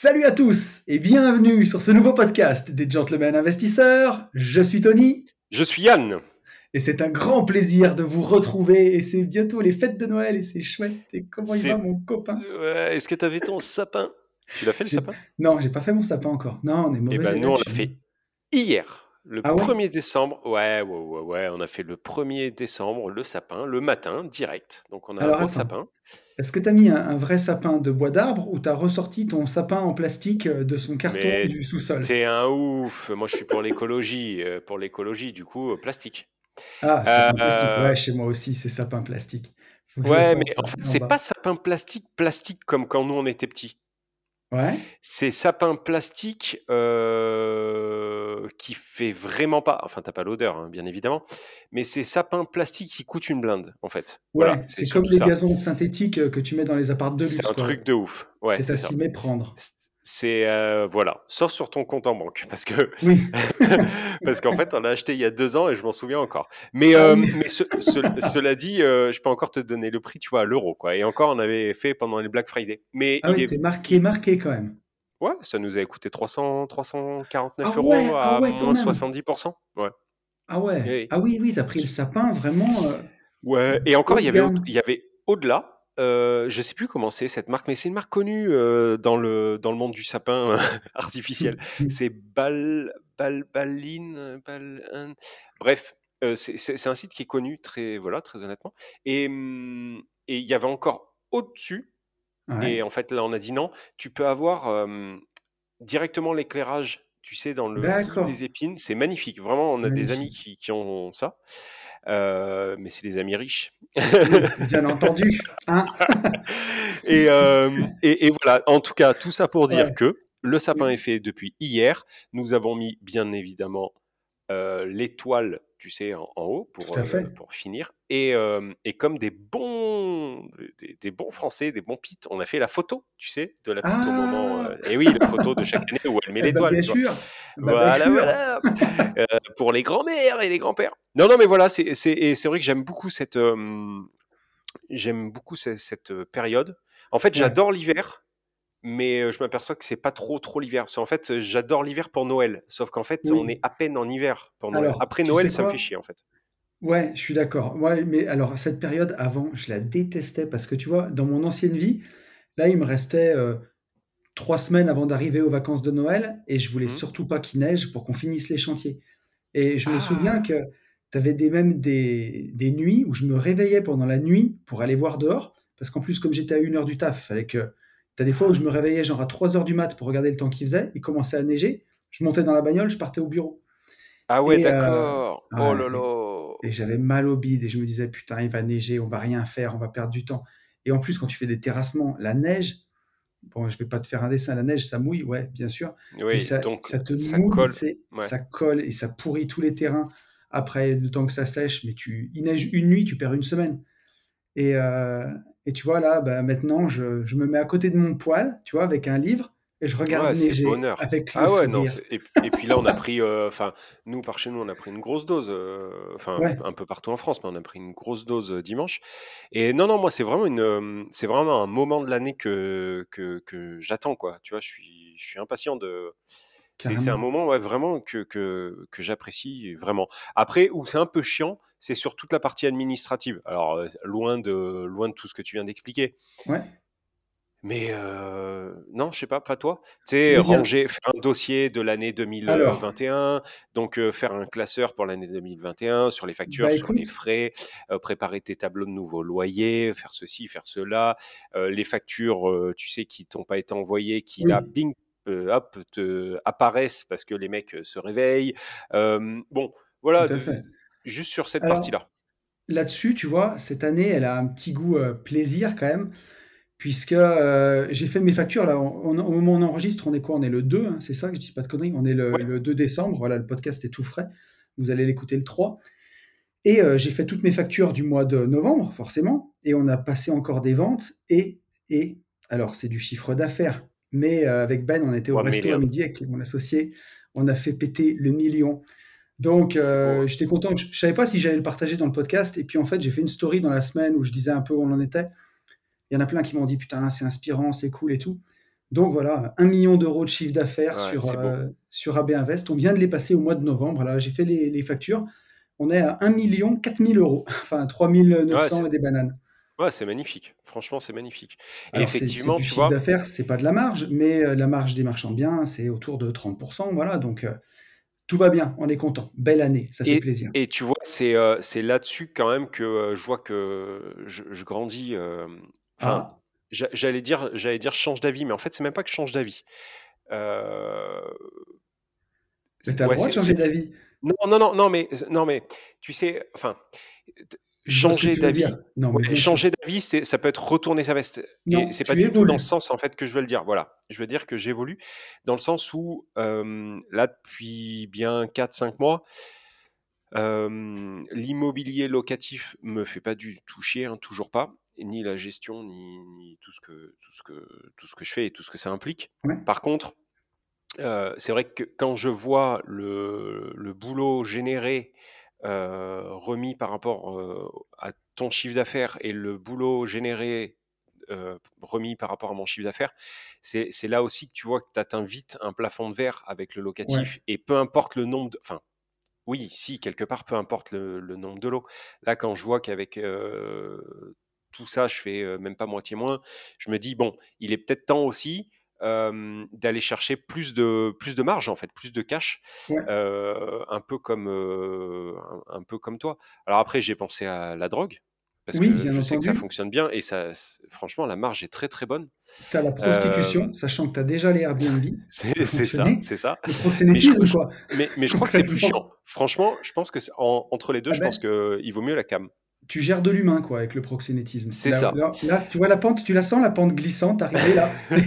Salut à tous et bienvenue sur ce nouveau podcast des Gentlemen Investisseurs. Je suis Tony. Je suis Yann. Et c'est un grand plaisir de vous retrouver. Et c'est bientôt les fêtes de Noël et c'est chouette. Et comment il va, mon copain Est-ce que tu avais ton sapin? Tu l'as fait le sapin? Non, j'ai pas fait mon sapin encore. Non, on est mauvais. Eh ben, nous, on l'a fait hier. Le 1er ah décembre, ouais, ouais, ouais, ouais, on a fait le 1er décembre, le sapin, le matin, direct. Donc on a un gros sapin. Est-ce que tu as mis un, vrai sapin de bois d'arbre ou tu as ressorti ton sapin en plastique euh, de son carton du sous-sol? C'est un ouf. Moi, je suis pour l'écologie. Euh, pour l'écologie, du coup, euh, plastique. Ah, sapin plastique. Ouais, chez moi aussi, c'est sapin plastique. Ouais, mais en fait, c'est pas sapin plastique, plastique comme quand nous on était petits. Ouais. C'est sapin plastique qui fait vraiment pas, enfin t'as pas l'odeur hein, bien évidemment, mais c'est sapin plastique qui coûte une blinde en fait. Ouais, c'est comme les gazons synthétiques que tu mets dans les apparts de luxe. C'est un truc de ouf. Ouais, c'est à s'y méprendre. C'est voilà, sauf sur ton compte en banque, parce que parce qu'en fait on l'a acheté il y a deux ans et je m'en souviens encore. Mais, ah mais cela dit, je peux encore te donner le prix, tu vois, à l'euro quoi. Et encore on avait fait pendant les Black Friday. Mais ah il est... marqué, marqué quand même. Ouais, ça nous avait coûté 300, 349 ah euros à ah moins 70%. Ouais. Ah ouais. Ah oui, oui, t'as pris le sapin vraiment. Ouais. Et encore, il y avait, il y avait au-delà euh, je sais plus comment c'est cette marque, mais c'est une marque connue euh, dans, le, dans le monde du sapin artificiel. C'est Bal, Bal, Baline, Bref, euh, c'est un site qui est connu, très, voilà, très honnêtement. Et mmh, il y avait encore au-dessus, et en fait là on a dit non, tu peux avoir directement l'éclairage, tu sais, dans le des épines. C'est magnifique, vraiment, on a des amis qui, qui ont ça. Euh, mais c'est des amis riches. Bien entendu. Hein? Euh, et, et, voilà, en tout cas, tout ça pour dire que le sapin est fait depuis hier. Nous avons mis bien évidemment euh, l'étoile, tu sais, en, haut pour, pour finir. Et, et, comme des bons, des, bons Français, des bons pites, on a fait la photo, tu sais, de la petite au moment. Ah. et oui, la photo de chaque année où elle met eh ben, l'étoile. bien sûr. Bah, voilà, voilà. pour les grands-mères et les grands-pères. Non, non, mais voilà, c'est vrai que j'aime beaucoup cette, j'aime beaucoup cette, période. En fait, j'adore l'hiver, mais je m'aperçois que c'est pas trop trop l'hiver. En fait, j'adore l'hiver pour Noël, sauf qu'en fait, on est à peine en hiver pour Noël. Après Noël, ça me fait chier en fait. Ouais, je suis d'accord. Ouais, mais alors cette période avant, je la détestais parce que tu vois, dans mon ancienne vie, là, il me restait trois semaines avant d'arriver aux vacances de Noël et je voulais mmh. surtout pas qu'il neige pour qu'on finisse les chantiers. Et je me souviens ah! que tu avais des, même des, des, nuits où je me réveillais pendant la nuit pour aller voir dehors. Parce qu'en plus, comme j'étais à une heure du taf, il fallait que. Tu as des fois où je me réveillais genre à 3 heures du mat pour regarder le temps qu'il faisait. Il commençait à neiger. Je montais dans la bagnole, je partais au bureau. Ah ouais, euh, d'accord. oh là là. Et j'avais mal au bide et je me disais, putain, il va neiger, on va rien faire, on va perdre du temps. Et en plus, quand tu fais des terrassements, la neige, bon, je vais pas te faire un dessin, la neige, ça mouille, ouais, bien sûr. Oui, ça, donc ça te ça colle. Ça colle et ça pourrit tous les terrains. Après, le temps que ça sèche, mais tu, il neige une nuit, tu perds une semaine. Et, euh, et tu vois, là, bah, maintenant, je, je, me mets à côté de mon poêle, tu vois, avec un livre, et je regarde ouais, neiger bonheur. avec le ah ouais, non, et, et, puis là, on a pris, euh, enfin, nous, par chez nous, on a pris une grosse dose, euh, enfin, un peu partout en France, mais on a pris une grosse dose dimanche. Et non, non, moi, c'est vraiment, une, c'est vraiment un moment de l'année que, que, que j'attends, quoi. Tu vois, je suis, je suis impatient de c'est un moment ouais, vraiment que, que, que j'apprécie vraiment. Après, où c'est un peu chiant, c'est sur toute la partie administrative. Alors, loin de, loin de tout ce que tu viens d'expliquer. Ouais. Mais euh, non, je sais pas, pas toi. Tu sais, ranger, faire un dossier de l'année 2021, donc faire un classeur pour l'année 2021 sur les factures, bah, sur les frais, préparer tes tableaux de nouveaux loyers, faire ceci, faire cela, les factures, tu sais, qui t'ont pas été envoyées, qui oui. là, bing, hop, te apparaissent parce que les mecs se réveillent. bon, voilà, juste sur cette partie-là. là-dessus, tu vois, cette année, elle a un petit goût plaisir quand même, puisque j'ai fait mes factures. Là, au moment où on enregistre, on est quoi? On est le 2, hein, c'est ça que je dis pas de conneries? On est le, le, 2 décembre. Voilà, le podcast est tout frais. Vous allez l'écouter le 3. Et j'ai fait toutes mes factures du mois de novembre, forcément. Et on a passé encore des ventes. Et, et alors, c'est du chiffre d'affaires. Mais avec Ben, on était au resto à midi avec mon associé. On a fait péter le million. Donc, euh, j'étais content. Je ne savais pas si j'allais le partager dans le podcast. Et puis, en fait, j'ai fait une story dans la semaine où je disais un peu où on en était. Il y en a plein qui m'ont dit Putain, c'est inspirant, c'est cool et tout. Donc, voilà, un million d'euros de chiffre d'affaires sur, euh, sur AB Invest. On vient de les passer au mois de novembre. Là, j'ai fait les, factures. On est à 1 million 4 000 euros. Enfin, 3 900 et des bananes. Ouais, c'est magnifique. Franchement, c'est magnifique. Et effectivement, du tu chiffre d'affaires, c'est pas de la marge, mais euh, la marge des marchands de biens, c'est autour de 30%. Voilà, donc tout va bien, on est content. Belle année, ça fait plaisir. Et tu vois, c'est euh, c'est là-dessus quand même que euh, je vois que je, grandis. Euh, enfin, ah. j'allais dire, j'allais dire change d'avis, mais en fait, c'est même pas que je change d'avis. Euh, mais t'as le droit de changer d'avis. Non, non, non, non, mais non, mais tu sais, enfin, Changer d'avis. changer d'avis, ça peut être retourner sa veste. et c'est pas du tout dans ce sens en fait que je veux le dire. Voilà, je veux dire que j'évolue dans le sens où là depuis bien 4-5 mois, l'immobilier locatif me fait pas du tout chier, hein, toujours pas, ni la gestion, ni, tout ce que tout ce que tout ce que je fais et tout ce que ça implique. Par contre, c'est vrai que quand je vois le, le boulot généré euh, remis par rapport euh, à ton chiffre d'affaires et le boulot généré euh, remis par rapport à mon chiffre d'affaires, c'est là aussi que tu vois que tu atteins vite un plafond de verre avec le locatif et peu importe le nombre de... Enfin, oui, si, quelque part, peu importe le, nombre de lots. Là, quand je vois qu'avec tout ça, je fais même pas moitié moins, je me dis, bon, il est peut-être temps aussi d'aller chercher plus de, plus de marge, en fait, plus de cash, un, peu comme, un, peu comme toi. Alors après, j'ai pensé à la drogue, parce que je sais que ça fonctionne bien, et ça, franchement, la marge est très très bonne. Tu as la prostitution, sachant que tu as déjà les Airbnb. c'est ça, c'est ça. mais je, quoi. Mais, mais je crois que c'est plus chiant. Franchement, je pense que entre les deux, ah je ben pense qu'il vaut mieux la cam tu gères de l'humain, quoi, avec le proxénétisme. C'est ça. Là, tu vois la pente, tu la sens, la pente glissante arriver là.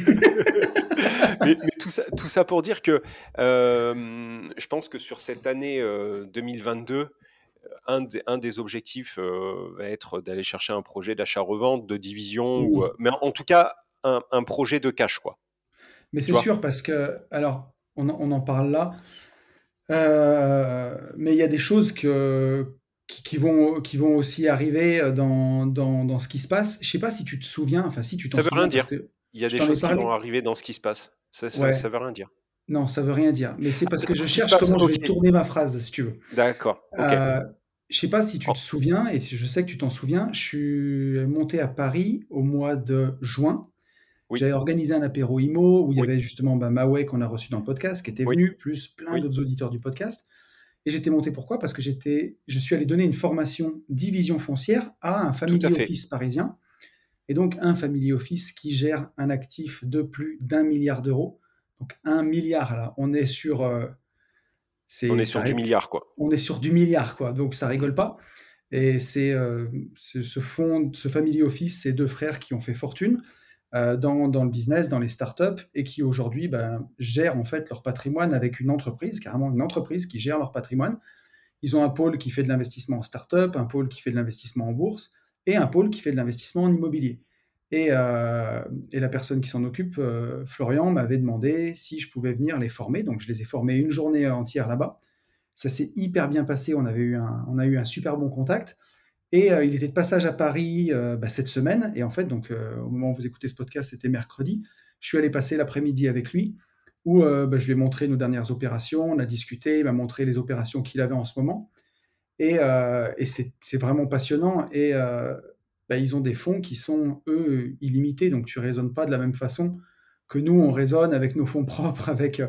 mais, tout, ça, tout ça pour dire que euh, je pense que sur cette année 2022, euh, un, des, un des objectifs euh, va être d'aller chercher un projet d'achat-revente, de division, ou, mais en, tout cas, un, projet de cash, quoi. Mais c'est sûr, parce que, alors, on, on en parle là, mais il y a des choses que qui, vont, qui vont aussi arriver euh, dans, dans, dans, ce qui se passe. Je sais pas si tu te souviens, enfin si tu t'en souviens. Ça veut rien dire. Il y a des choses qui vont arriver dans ce qui se passe. Ça, ça, veut rien dire. Non, ça veut rien dire. Mais c'est parce que je cherche comment je vais tourner ma phrase, si tu veux. D'accord. Je Euh, je sais pas si tu te souviens, et je sais que tu t'en souviens, je suis monté à Paris au mois de juin. J'avais organisé un apéro IMO où il y avait justement bah, Maoué qu'on a reçu dans le podcast, qui était venu, plus plein d'autres auditeurs du podcast. Et j'étais monté pourquoi? Parce que j'étais, je suis allé donner une formation division foncière à un family office parisien. Et donc un family office qui gère un actif de plus d'un milliard d'euros. Donc un milliard là, on est sur. Euh, on est sur du milliard quoi. On est sur du milliard quoi, donc ça rigole pas. Et c'est euh, ce, ce, fond, ce family office, ces deux frères qui ont fait fortune. Euh, dans, le business, dans les startups, et qui aujourd'hui ben, gèrent en fait leur patrimoine avec une entreprise, carrément une entreprise qui gère leur patrimoine. Ils ont un pôle qui fait de l'investissement en startup, un pôle qui fait de l'investissement en bourse, et un pôle qui fait de l'investissement en immobilier. Et, euh, la personne qui s'en occupe, euh, Florian, m'avait demandé si je pouvais venir les former. Donc je les ai formés une journée entière là-bas. Ça s'est hyper bien passé. On, avait eu un, on a eu un super bon contact. Et euh, il était de passage à Paris euh, bah, cette semaine. Et en fait, donc, euh, au moment où vous écoutez ce podcast, c'était mercredi. Je suis allé passer l'après-midi avec lui, où bah, je lui ai montré nos dernières opérations. On a discuté, il m'a montré les opérations qu'il avait en ce moment. Et, c'est vraiment passionnant. Et bah, ils ont des fonds qui sont, eux, illimités. Donc, tu ne raisonnes pas de la même façon que nous, on raisonne avec nos fonds propres, avec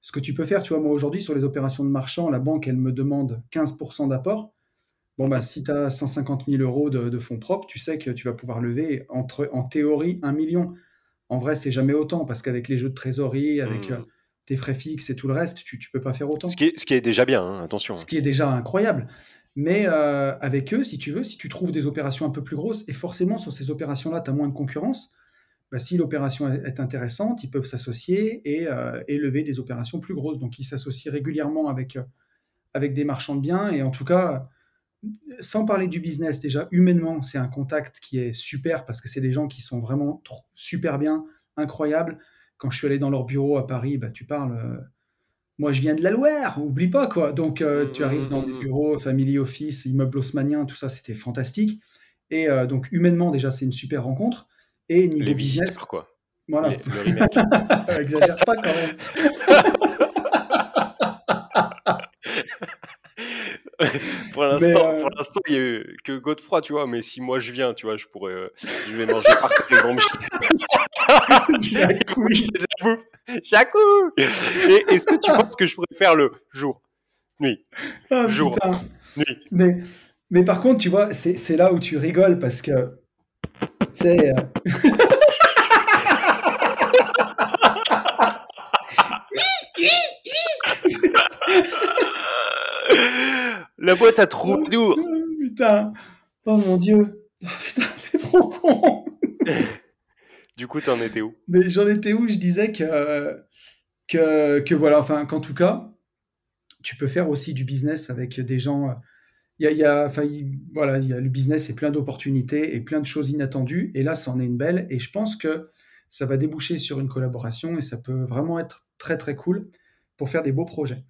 ce que tu peux faire. Tu vois, moi, aujourd'hui, sur les opérations de marchand, la banque, elle me demande 15% d'apport. Bon, bah, si tu as 150 000 euros de, fonds propres, tu sais que tu vas pouvoir lever entre, en théorie un million. En vrai, c'est jamais autant parce qu'avec les jeux de trésorerie, avec mmh. euh, tes frais fixes et tout le reste, tu ne peux pas faire autant. Ce qui est, ce qui est déjà bien, hein, attention. Ce qui est déjà incroyable. Mais avec eux, si tu veux, si tu trouves des opérations un peu plus grosses, et forcément sur ces opérations-là, tu as moins de concurrence, bah, si l'opération est intéressante, ils peuvent s'associer et, et, lever des opérations plus grosses. Donc ils s'associent régulièrement avec, avec des marchands de biens, et en tout cas, sans parler du business, déjà humainement, c'est un contact qui est super parce que c'est des gens qui sont vraiment super bien, incroyables. Quand je suis allé dans leur bureau à Paris, bah, tu parles moi je viens de la Loire, oublie pas quoi. Donc euh, mmh, tu arrives mmh, dans des mmh, bureaux, family office, immeuble haussmannien, tout ça, c'était fantastique. Et euh, donc humainement déjà c'est une super rencontre. Et niveau Les business, quoi. voilà. Exagère pas quand même. pour l'instant, euh, pour l'instant, il n'y a eu que Godefroy, tu vois. Mais si moi je viens, tu vois, je pourrais, je vais manger par terre les grands Jacou Et est-ce que tu penses que je pourrais faire le jour, nuit, ah, jour, nuit. Mais, mais par contre, tu vois, c'est là où tu rigoles parce que, c'est. Euh, La boîte a trop doux. Putain. Oh mon dieu. Oh, putain, t'es trop con. Du coup, t'en étais où? Mais j'en étais où? Je disais que, que, que voilà, enfin, qu'en tout cas, tu peux faire aussi du business avec des gens. Il y a, enfin, voilà, il y a le business et plein d'opportunités et plein de choses inattendues. Et là, ça en est une belle. Et je pense que ça va déboucher sur une collaboration et ça peut vraiment être très très cool pour faire des beaux projets.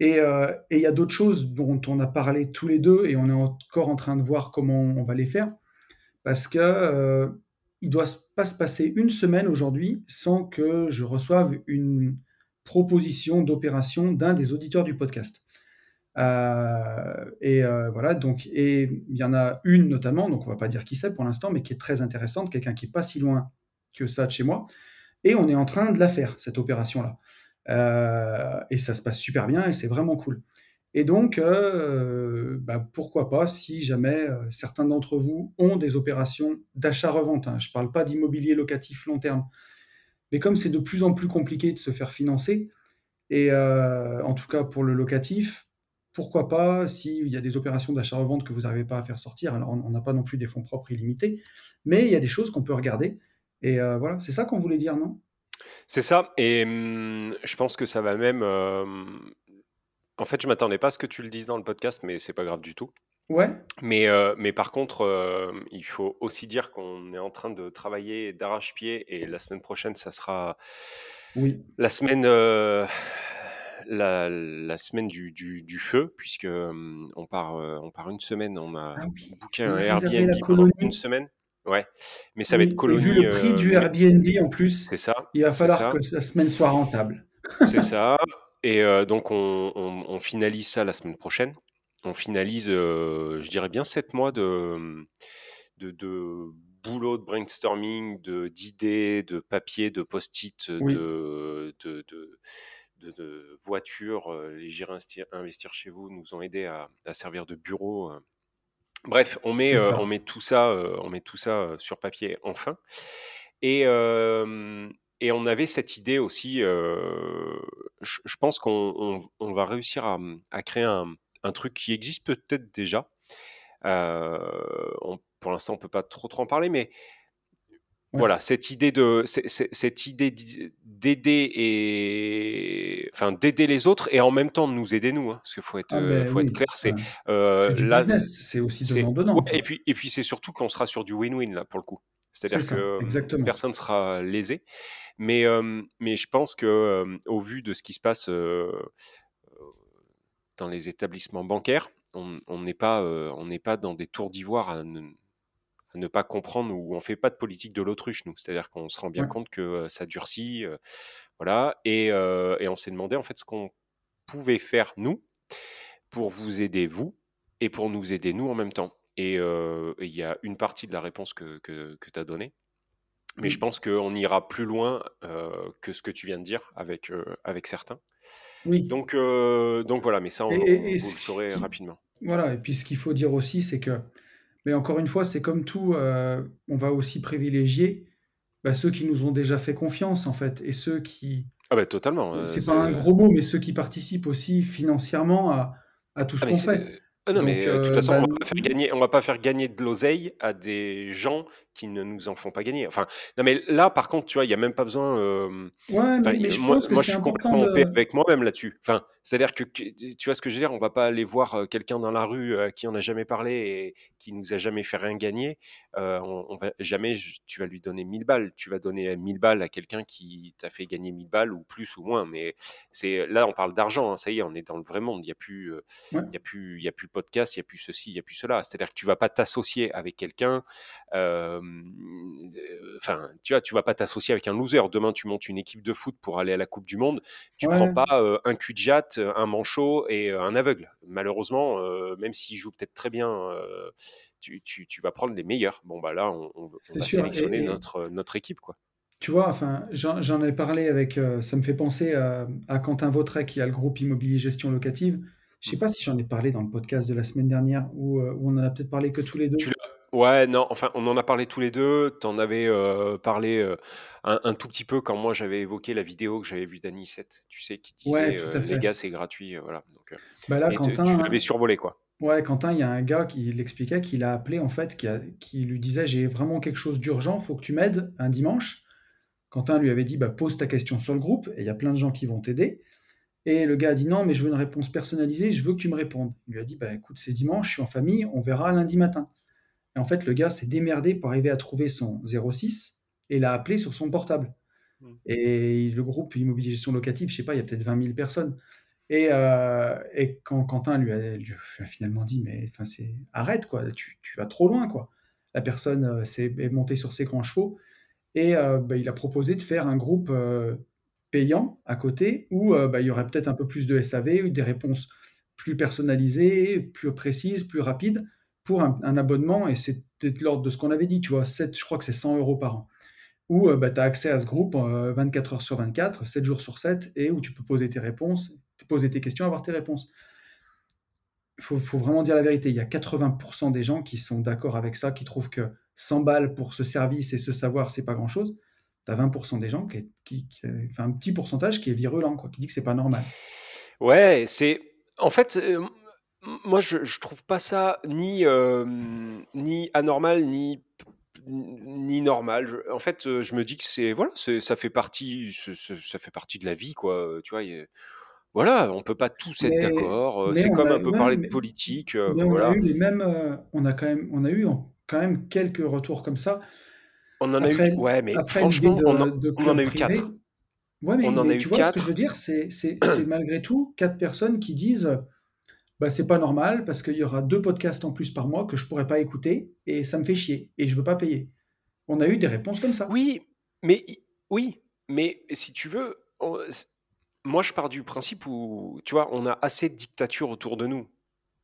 Et, euh, et il y a d'autres choses dont on a parlé tous les deux et on est encore en train de voir comment on va les faire. Parce que euh, il doit pas se passer une semaine aujourd'hui sans que je reçoive une proposition d'opération d'un des auditeurs du podcast. Euh, et voilà, donc, et il y en a une notamment, donc on va pas dire qui c'est pour l'instant, mais qui est très intéressante, quelqu'un qui est pas si loin que ça de chez moi, et on est en train de la faire, cette opération-là. Euh, et ça se passe super bien et c'est vraiment cool. Et donc, euh, bah, pourquoi pas, si jamais euh, certains d'entre vous ont des opérations d'achat-revente, hein. je ne parle pas d'immobilier locatif long terme, mais comme c'est de plus en plus compliqué de se faire financer, et en tout cas pour le locatif, pourquoi pas, s'il y a des opérations d'achat-revente que vous n'arrivez pas à faire sortir, alors on n'a pas non plus des fonds propres illimités, mais il y a des choses qu'on peut regarder. Et voilà, c'est ça qu'on voulait dire, non? C'est ça, et hum, je pense que ça va même en fait, je m'attendais pas à ce que tu le dises dans le podcast, mais c'est pas grave du tout. Ouais. Mais, euh, mais par contre, euh, il faut aussi dire qu'on est en train de travailler d'arrache-pied et la semaine prochaine, ça sera oui. la semaine, euh, la, la, semaine du, du, du feu, puisque on, part, on part une semaine, on a ah booké un Airbnb pendant une semaine. Ouais, mais ça va être colonie. Vu le prix du Airbnb en plus, c'est ça. Il va falloir que la semaine soit rentable. C'est ça. Et donc on, finalise ça la semaine prochaine. On finalise, je dirais bien sept mois de, de, boulot, de brainstorming, de, d'idées, de papier, de post-it, de, de, voitures. Les gérer investir, chez vous nous ont aidés à, servir de bureau. Bref, on met, on met tout ça, on met tout ça sur papier enfin. Et, et on avait cette idée aussi, euh, je, pense qu'on va réussir à, créer un, truc qui existe peut-être déjà. Euh, pour l'instant, on peut pas trop trop en parler, mais voilà, cette idée de cette idée d'aider et enfin d'aider les autres et en même temps de nous aider nous, hein, parce qu'il faut être ah, euh, faut être clair, c'est euh, business, c'est aussi donnant donnant. et puis et puis c'est surtout qu'on sera sur du win-win là pour le coup. C'est-à-dire que personne ne sera lésé. Mais, mais je pense que au vu de ce qui se passe dans les établissements bancaires, on n'est pas, on pas dans des tours d'ivoire à, ne pas comprendre ou on fait pas de politique de l'autruche, nous. C'est-à-dire qu'on se rend bien compte que ça durcit, voilà. Et, et on s'est demandé en fait ce qu'on pouvait faire nous pour vous aider vous et pour nous aider nous en même temps. Et il y a une partie de la réponse que, que, que tu as donnée, mais je pense qu'on ira plus loin que ce que tu viens de dire avec, avec certains. Oui. Donc, donc voilà, mais ça, on, vous le saurez rapidement. Voilà, et puis ce qu'il faut dire aussi, c'est que, mais encore une fois, c'est comme tout, on va aussi privilégier bah, ceux qui nous ont déjà fait confiance, en fait, et ceux qui. Ah ben totalement. c'est pas un gros mot, mais ceux qui participent aussi financièrement à, à tout ce ah, qu'on fait. Ah non, mais de toute façon, on bah, va pas faire gagner, on va pas faire gagner de l'oseille à des gens qui ne nous en font pas gagner. Enfin, non, mais là, par contre, tu vois, il y a même pas besoin. ouais, mais, je moi, pense que moi je suis complètement en paix avec moi-même là-dessus. Enfin, c'est-à-dire que tu vois ce que je veux dire, on va pas aller voir quelqu'un dans la rue à qui on n'a jamais parlé et qui nous a jamais fait rien gagner. on, va jamais, tu vas lui donner 1000 balles. Tu vas donner 1000 balles à quelqu'un qui t'a fait gagner 1000 balles ou plus ou moins. Mais c'est là, on parle d'argent. Hein, ça y est, on est dans le vrai monde. Il y a plus, il y a plus, il y a plus podcast, il y a plus ceci, il y a plus cela. C'est-à-dire que tu vas pas t'associer avec quelqu'un. Enfin, tu vois, tu vas pas t'associer avec un loser. Demain, tu montes une équipe de foot pour aller à la Coupe du Monde. Tu prends pas un cul de jatte un manchot et un aveugle. Malheureusement, même s'il joue peut-être très bien, tu, vas prendre les meilleurs. Bon, bah là, on, va sélectionner notre, notre équipe. quoi. Tu vois, enfin, j'en ai parlé avec. ça me fait penser à, Quentin Vautret qui a le groupe Immobilier Gestion Locative. Je sais pas si j'en ai parlé dans le podcast de la semaine dernière ou on en a peut-être parlé que tous les deux. Ouais, non, enfin, on en a parlé tous les deux. Tu en avais parlé un, tout petit peu quand moi j'avais évoqué la vidéo que j'avais vue d'Anisette, tu sais, qui disait les gars, c'est gratuit. voilà. Donc, bah là, Quentin, tu l'avais survolé, quoi. Ouais, Quentin, il y a un gars qui l'expliquait, qu'il a appelé en fait, qui, qui lui disait J'ai vraiment quelque chose d'urgent, faut que tu m'aides un dimanche. Quentin lui avait dit bah, Pose ta question sur le groupe, et il y a plein de gens qui vont t'aider. Et le gars a dit Non, mais je veux une réponse personnalisée, je veux que tu me répondes. Il lui a dit bah, Écoute, c'est dimanche, je suis en famille, on verra lundi matin. Et en fait, le gars s'est démerdé pour arriver à trouver son 06 et l'a appelé sur son portable. Mmh. Et le groupe Immobilier Gestion Locative, je sais pas, il y a peut-être 20 000 personnes. Et, euh, et quand Quentin lui a, finalement dit, mais enfin, c'est arrête quoi, tu, vas trop loin quoi. La personne euh, s'est montée sur ses grands chevaux et euh, bah, il a proposé de faire un groupe payant à côté où bah, il y aurait peut-être un peu plus de SAV, des réponses plus personnalisées, plus précises, plus rapides pour un, abonnement, et c'est peut-être l'ordre de ce qu'on avait dit, tu vois, 7, je crois que c'est 100 euros par an, où euh, tu as accès à ce groupe 24 euh, heures sur 24, 7 jours sur 7, et où tu peux poser tes réponses, poser tes questions, avoir tes réponses. Il faut, vraiment dire la vérité, il y a 80% des gens qui sont d'accord avec ça, qui trouvent que 100 balles pour ce service et ce savoir, c'est pas grand-chose. Tu as 20% des gens qui, qui, enfin un petit pourcentage qui est virulent, quoi, qui dit que c'est pas normal. Ouais, c'est en fait, euh, moi, je, je trouve pas ça ni, ni anormal, ni, ni normal. en fait, je me dis que c'est voilà, ça fait partie, ça fait partie de la vie, quoi. Tu vois, voilà, on peut pas tous être d'accord. C'est comme un peu parler de politique. on a eu les mêmes, on a quand même, on a eu quand même quelques retours comme ça. On en a eu, ouais, mais franchement, on, en, a eu quatre. Ouais, mais, on en a eu tu vois, ce que je veux dire, c'est malgré tout quatre personnes qui disent bah, c'est pas normal parce qu'il y aura deux podcasts en plus par mois que je pourrais pas écouter et ça me fait chier et je veux pas payer. On a eu des réponses comme ça. Oui, mais oui, mais si tu veux, moi je pars du principe où tu vois, on a assez de dictature autour de nous.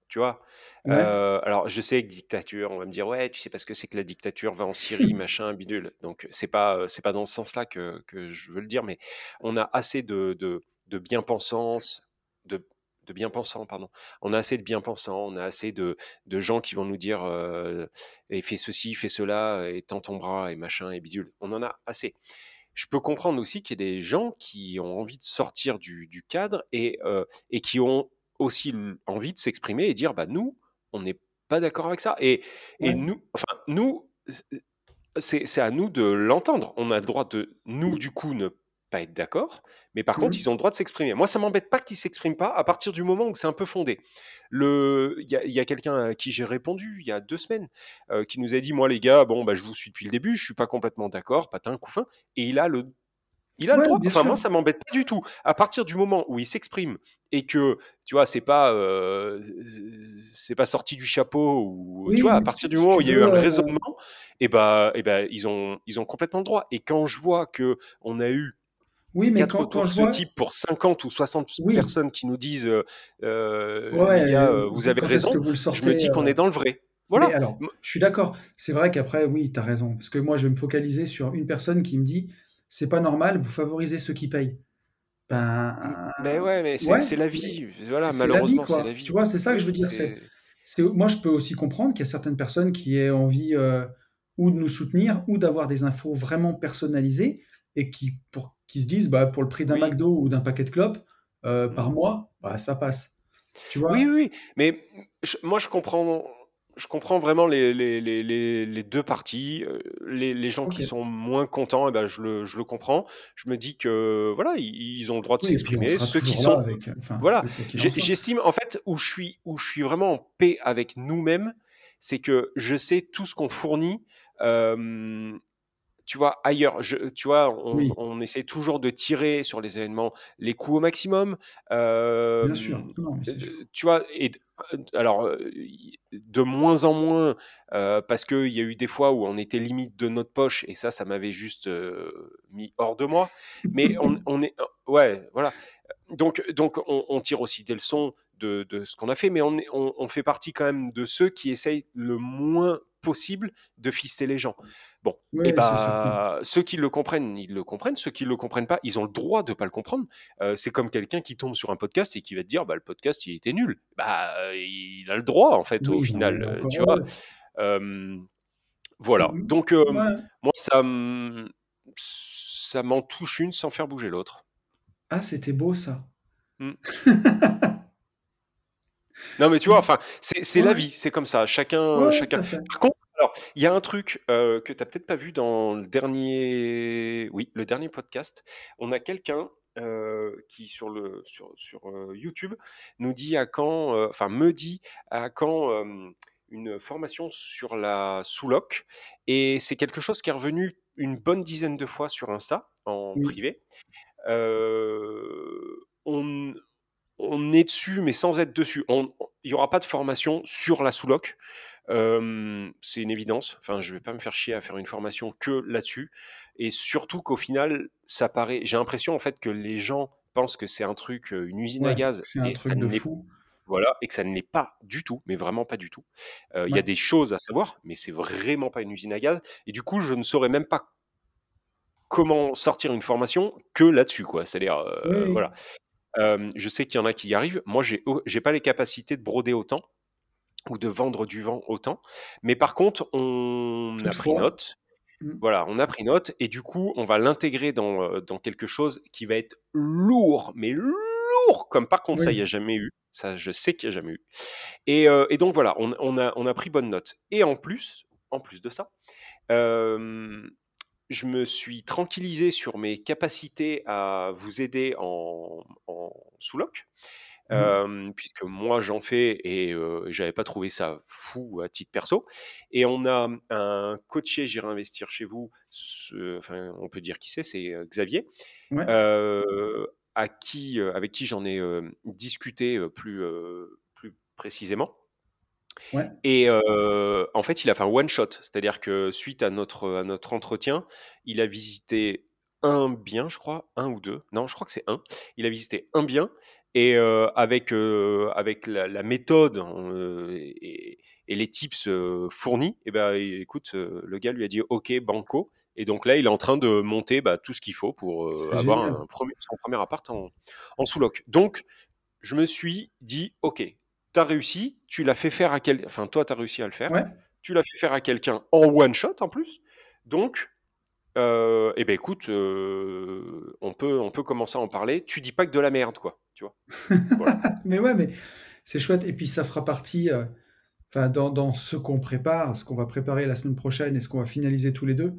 Tu vois? Alors je sais que dictature, on va me dire ouais, tu sais pas ce que c'est que la dictature va en Syrie, machin, bidule. Donc c'est pas c'est pas dans ce sens-là que, que, je veux le dire, mais on a assez de, de, de bien-pensance, de de bien-pensants, pardon. On a assez de bien-pensants, on a assez de, de, gens qui vont nous dire et fais ceci, fais cela, et tends ton bras, et machin, et bidule. On en a assez. Je peux comprendre aussi qu'il y a des gens qui ont envie de sortir du, du cadre et, et qui ont aussi envie de s'exprimer et dire bah, nous, on n'est pas d'accord avec ça. Et, et nous, enfin, nous, c'est à nous de l'entendre. On a le droit de, nous, du coup, ne être d'accord, mais par contre, mmh. ils ont le droit de s'exprimer. Moi, ça m'embête pas qu'ils s'expriment pas à partir du moment où c'est un peu fondé. Le, il y a, quelqu'un à qui j'ai répondu il y a deux semaines euh, qui nous a dit, moi les gars, bon, bah, je vous suis depuis le début, je suis pas complètement d'accord, patin, couffin, et il a le il a le droit. Enfin, moi, ça m'embête pas du tout. À partir du moment où il s'exprime et que, tu vois, c'est pas, euh, c'est pas sorti du chapeau ou, tu vois, à partir du moment où il y a eu un raisonnement, et eh bah, et eh bah, ils ont, ils ont complètement le droit. Et quand je vois que on a eu oui, mais quand, quand je ce type pour 50 ou 60 personnes qui nous disent euh, euh, euh vous avez raison, je me dis qu'on est dans le vrai. Voilà. alors, je suis d'accord. C'est vrai qu'après, oui, tu as raison. Parce que moi, je vais me focaliser sur une personne qui me dit c'est pas normal, vous favorisez ceux qui payent. Ben, mais ouais, mais c'est la vie. Voilà, malheureusement, c'est la vie. Tu vois, c'est ça que je veux dire. C'est moi, je peux aussi comprendre qu'il y a certaines personnes qui aient envie ou de nous soutenir ou d'avoir des infos vraiment personnalisées et qui, pour, qui se disent bah, pour le prix d'un McDo ou d'un paquet de clopes euh, par mmh. mois, bah, ça passe. Tu vois? Oui, oui, mais moi je comprends, je comprends vraiment les, les, les, les deux parties. Euh, les, les gens qui sont moins contents, eh ben, je, le, je le comprends. Je me dis que voilà, ils, ont le droit de s'exprimer. Ceux qui sont. Avec, voilà, j'estime en fait où je, suis, où je suis vraiment en paix avec nous-mêmes, c'est que je sais tout ce qu'on fournit. Euh, tu vois, ailleurs. Je, tu vois, on, essaie toujours de tirer sur les événements les coûts au maximum. Bien sûr. tu vois, et alors de moins en moins parce qu'il y a eu des fois où on était limite de notre poche et ça, ça m'avait juste mis hors de moi. Mais on, est, ouais, voilà. Donc, donc on, tire aussi des leçons de, de ce qu'on a fait, mais on, on, fait partie quand même de ceux qui essayent le moins possible de fister les gens. Bon, et bah, ceux qui le comprennent, ils le comprennent. Ceux qui ne le comprennent pas, ils ont le droit de ne pas le comprendre. Euh, c'est comme quelqu'un qui tombe sur un podcast et qui va te dire bah, le podcast, il était nul. Bah, il a le droit, en fait, au final. Euh, tu vois Voilà. Mmh, Donc, moi, ça, ça m'en touche une sans faire bouger l'autre. Ah, c'était beau, ça. Mmh. non, mais tu vois, enfin, c'est la vie, c'est comme ça. Chacun, chacun. Par contre, alors, il y a un truc euh, que tu n'as peut-être pas vu dans le dernier, oui, le dernier podcast. On a quelqu'un euh, qui sur le sur, sur euh, YouTube nous dit à quand, enfin me dit à quand une formation sur la sous-loc et c'est quelque chose qui est revenu une bonne dizaine de fois sur Insta en privé. on, on est dessus, mais sans être dessus. Il n'y aura pas de formation sur la sous-loc c'est une évidence. Enfin, je vais pas me faire chier à faire une formation que là-dessus. Et surtout qu'au final, ça paraît. J'ai l'impression en fait que les gens pensent que c'est un truc, une usine à gaz. C'est un truc de fou. Voilà, et que ça ne l'est pas du tout, mais vraiment pas du tout. Il y a des choses à savoir, mais c'est vraiment pas une usine à gaz. Et du coup, je ne saurais même pas comment sortir une formation que là-dessus, quoi. C'est-à-dire, voilà. Je sais qu'il y en a qui y arrivent. Moi, j'ai, j'ai pas les capacités de broder autant ou de vendre du vent autant. Mais par contre, on a pris note. Mmh. Voilà, on a pris note et du coup, on va l'intégrer dans, dans quelque chose qui va être lourd, mais lourd, comme par contre, ça, il n'y a jamais eu. Ça, je sais qu'il n'y a jamais eu. Et, euh, et donc voilà, on, on, a, on a pris bonne note. Et en plus, en plus de ça, je me suis tranquillisé sur mes capacités à vous aider en, en sous-loc. Mmh. puisque moi j'en fais et j'avais pas trouvé ça fou à titre perso. Et on a un coaché, j'irai investir chez vous, enfin on peut dire qui c'est, c'est Xavier, à qui, avec qui j'en ai discuté plus, plus précisément. Et en fait, il a fait un one shot, c'est-à-dire que suite à notre, à notre entretien, il a visité un bien, je crois, un ou deux. Non, je crois que c'est un. Il a visité un bien et avec, avec la, méthode et, les tips fournis, et eh ben, écoute, le gars lui a dit OK, banco. Et donc là, il est en train de monter bah, tout ce qu'il faut pour avoir un premier, son premier appart en, en sous-loc. Donc, je me suis dit OK, tu as réussi, tu l'as fait faire à quelqu'un, enfin, toi, tu as réussi à le faire, tu l'as fait faire à quelqu'un en one shot en plus. Donc, euh, eh ben écoute, euh, on, peut, on peut commencer à en parler. Tu dis pas que de la merde, quoi. Tu vois. mais ouais, mais c'est chouette. Et puis ça fera partie, euh, enfin, dans, dans, ce qu'on prépare, ce qu'on va préparer la semaine prochaine et ce qu'on va finaliser tous les deux,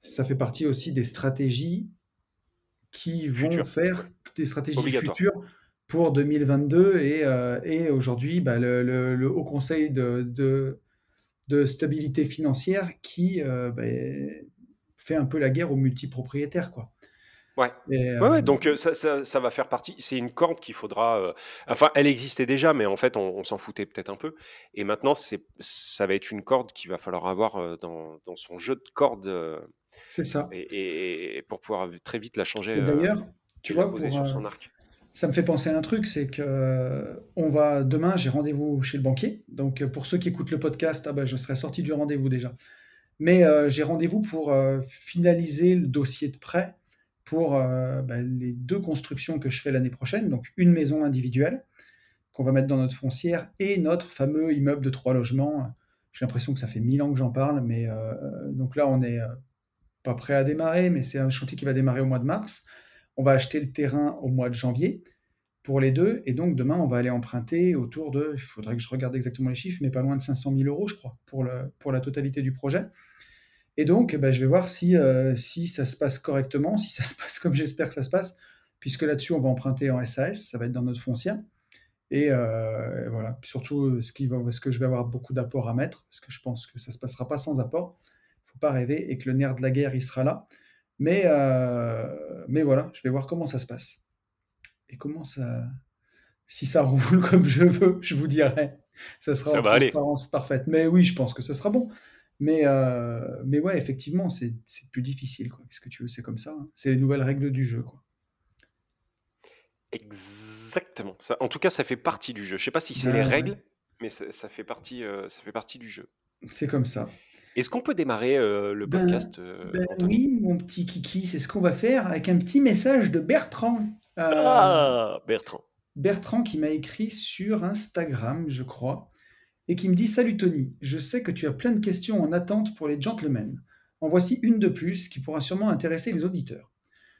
ça fait partie aussi des stratégies qui vont faire des stratégies futures pour 2022 et, et aujourd'hui bah, le, le, Haut Conseil de, de, de stabilité financière qui bah, fait un peu la guerre aux multipropriétaires, quoi. Ouais. ouais, ouais, donc ça, ça, ça, va faire partie. C'est une corde qu'il faudra. enfin, elle existait déjà, mais en fait, on, s'en foutait peut-être un peu. Et maintenant, c'est, ça va être une corde qu'il va falloir avoir dans, dans, son jeu de cordes. c'est ça. Et, pour pouvoir très vite la changer. D'ailleurs, tu vois, poser sur son arc. Ça me fait penser à un truc, c'est que on va demain, j'ai rendez-vous chez le banquier. Donc, pour ceux qui écoutent le podcast, ah ben, je serai sorti du rendez-vous déjà. Mais euh, j'ai rendez-vous pour euh, finaliser le dossier de prêt pour euh, bah, les deux constructions que je fais l'année prochaine, donc une maison individuelle qu'on va mettre dans notre foncière et notre fameux immeuble de trois logements. J'ai l'impression que ça fait mille ans que j'en parle, mais donc là on n'est pas prêt à démarrer, mais c'est un chantier qui va démarrer au mois de mars. On va acheter le terrain au mois de janvier. pour les deux. Et donc, demain, on va aller emprunter autour de, il faudrait que je regarde exactement les chiffres, mais pas loin de 500 000 euros, je crois, pour, la totalité du projet. Et donc, ben, je vais voir si, euh, si ça se passe correctement, si ça se passe comme j'espère que ça se passe, puisque là-dessus, on va emprunter en SAS, ça va être dans notre foncière. Et euh, voilà, surtout ce, qui va, ce que je vais avoir beaucoup d'apports à mettre, parce que je pense que ça ne se passera pas sans apport. Il ne faut pas rêver, et que le nerf de la guerre, il sera là. Mais, euh, mais voilà, je vais voir comment ça se passe. Et comment ça. Si ça roule comme je veux, je vous dirai. Ça sera en transparence parfaite. Mais oui, je pense que ce sera bon. Mais, euh, mais ouais, effectivement, c'est plus difficile. Qu'est-ce que tu veux? C'est comme ça. Hein. C'est les nouvelles règles du jeu. Quoi. Exactement. Ça, en tout cas, ça fait partie du jeu. Je sais pas si c'est les règles, mais ça, fait partie, euh, ça fait partie du jeu. C'est comme ça. Est-ce qu'on peut démarrer euh, le ben, podcast ben Oui, mon petit kiki, c'est ce qu'on va faire avec un petit message de Bertrand. ah, Bertrand. Bertrand qui m'a écrit sur Instagram, je crois, et qui me dit Salut Tony, je sais que tu as plein de questions en attente pour les gentlemen. En voici une de plus qui pourra sûrement intéresser les auditeurs.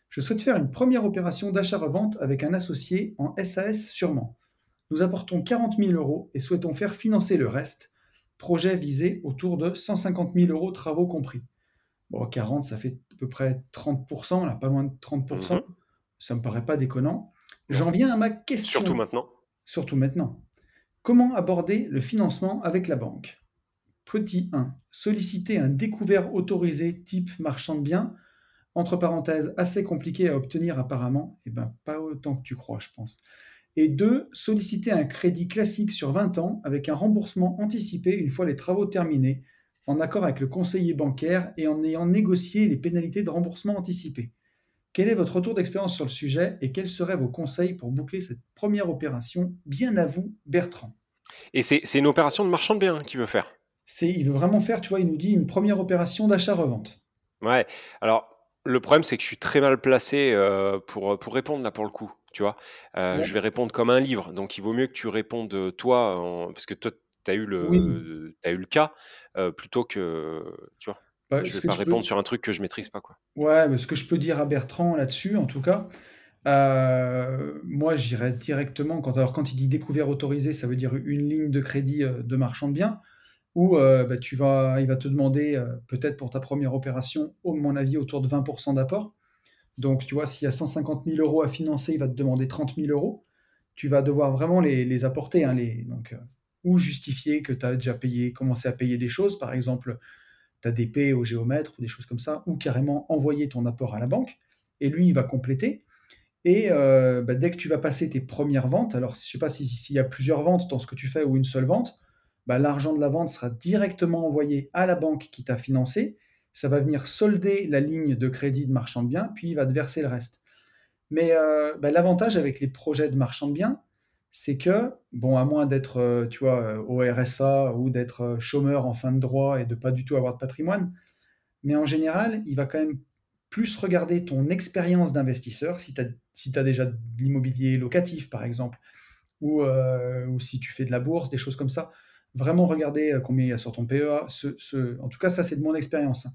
Je souhaite faire une première opération d'achat-revente avec un associé en SAS sûrement. Nous apportons 40 000 euros et souhaitons faire financer le reste. Projet visé autour de 150 000 euros travaux compris. Bon, 40, ça fait à peu près 30%, là, pas loin de 30%. Mhm. Ça me paraît pas déconnant. J'en viens à ma question. Surtout maintenant. Surtout maintenant. Comment aborder le financement avec la banque? Petit 1. Solliciter un découvert autorisé type marchand de biens entre parenthèses, assez compliqué à obtenir apparemment, et eh ben pas autant que tu crois, je pense. Et deux, solliciter un crédit classique sur 20 ans avec un remboursement anticipé une fois les travaux terminés, en accord avec le conseiller bancaire et en ayant négocié les pénalités de remboursement anticipé. Quel est votre retour d'expérience sur le sujet et quels seraient vos conseils pour boucler cette première opération Bien à vous, Bertrand? Et c'est une opération de marchand de biens qu'il veut faire Il veut vraiment faire, tu vois, il nous dit une première opération d'achat-revente. Ouais, alors le problème, c'est que je suis très mal placé euh, pour, pour répondre là pour le coup. Tu vois, euh, je vais répondre comme un livre. Donc, il vaut mieux que tu répondes toi, parce que toi, tu as, eu le, as eu le cas, euh, plutôt que. Tu vois, bah, je vais pas répondre sur un truc que je maîtrise pas. Quoi. Ouais, mais ce que je peux dire à Bertrand là-dessus, en tout cas, moi, j'irais directement. Quand, alors, quand il dit découvert autorisé, ça veut dire une ligne de crédit de marchand de biens où euh, bah, tu vas, il va te demander, euh, peut-être pour ta première opération, au mon avis, autour de 20% d'apport. Donc, tu vois, s'il y a 150 000 euros à financer, il va te demander 30 000 euros. Tu vas devoir vraiment les, apporter, hein, donc, euh, ou justifier que tu as déjà payé, commencé à payer des choses, par exemple, des paies au géomètre ou des choses comme ça, ou carrément envoyer ton apport à la banque, et lui, il va compléter. Et bah, dès que tu vas passer tes premières ventes, alors je ne sais pas s'il y a plusieurs ventes dans ce que tu fais ou une seule vente, bah, l'argent de la vente sera directement envoyé à la banque qui t'a financé. Ça va venir solder la ligne de crédit de marchand de biens, puis il va te verser le reste. Mais euh, bah, l'avantage avec les projets de marchand de biens, c'est que, bon, à moins d'être, euh, tu vois, euh, au RSA ou d'être chômeur en fin de droit et de pas du tout avoir de patrimoine, mais en général, il va quand même plus regarder ton expérience d'investisseur, si tu as, déjà de l'immobilier locatif, par exemple, ou, ou si tu fais de la bourse, des choses comme ça vraiment regarder euh, combien il y a sur ton PEA. Ce, en tout cas, ça, c'est de mon expérience.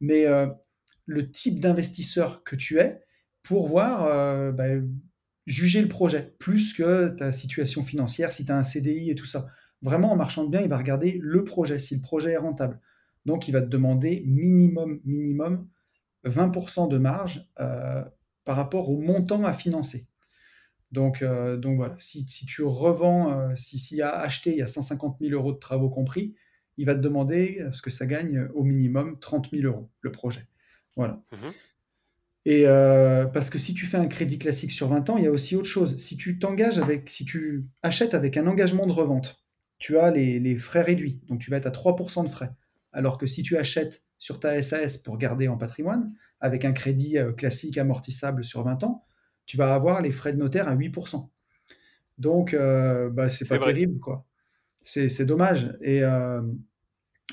Mais euh, le type d'investisseur que tu es pour voir, euh, bah, juger le projet, plus que ta situation financière, si tu as un CDI et tout ça. Vraiment, en marchand de biens, il va regarder le projet, si le projet est rentable. Donc, il va te demander minimum, minimum 20% de marge par rapport au montant à financer. Donc, euh, donc voilà, si, tu revends, euh, si s'il a acheté, il y a 150 000 euros de travaux compris, il va te demander ce que ça gagne au minimum 30 000 euros, le projet. Voilà. Mmh Et euh, parce que si tu fais un crédit classique sur 20 ans, il y a aussi autre chose. Si tu t'engages avec, si tu achètes avec un engagement de revente, tu as les, les frais réduits, donc tu vas être à 3% de frais. Alors que si tu achètes sur ta SAS pour garder en patrimoine, avec un crédit classique amortissable sur 20 ans, tu vas avoir les frais de notaire à 8%. Donc, euh, bah, c'est pas terrible, quoi. C'est dommage. Et, euh,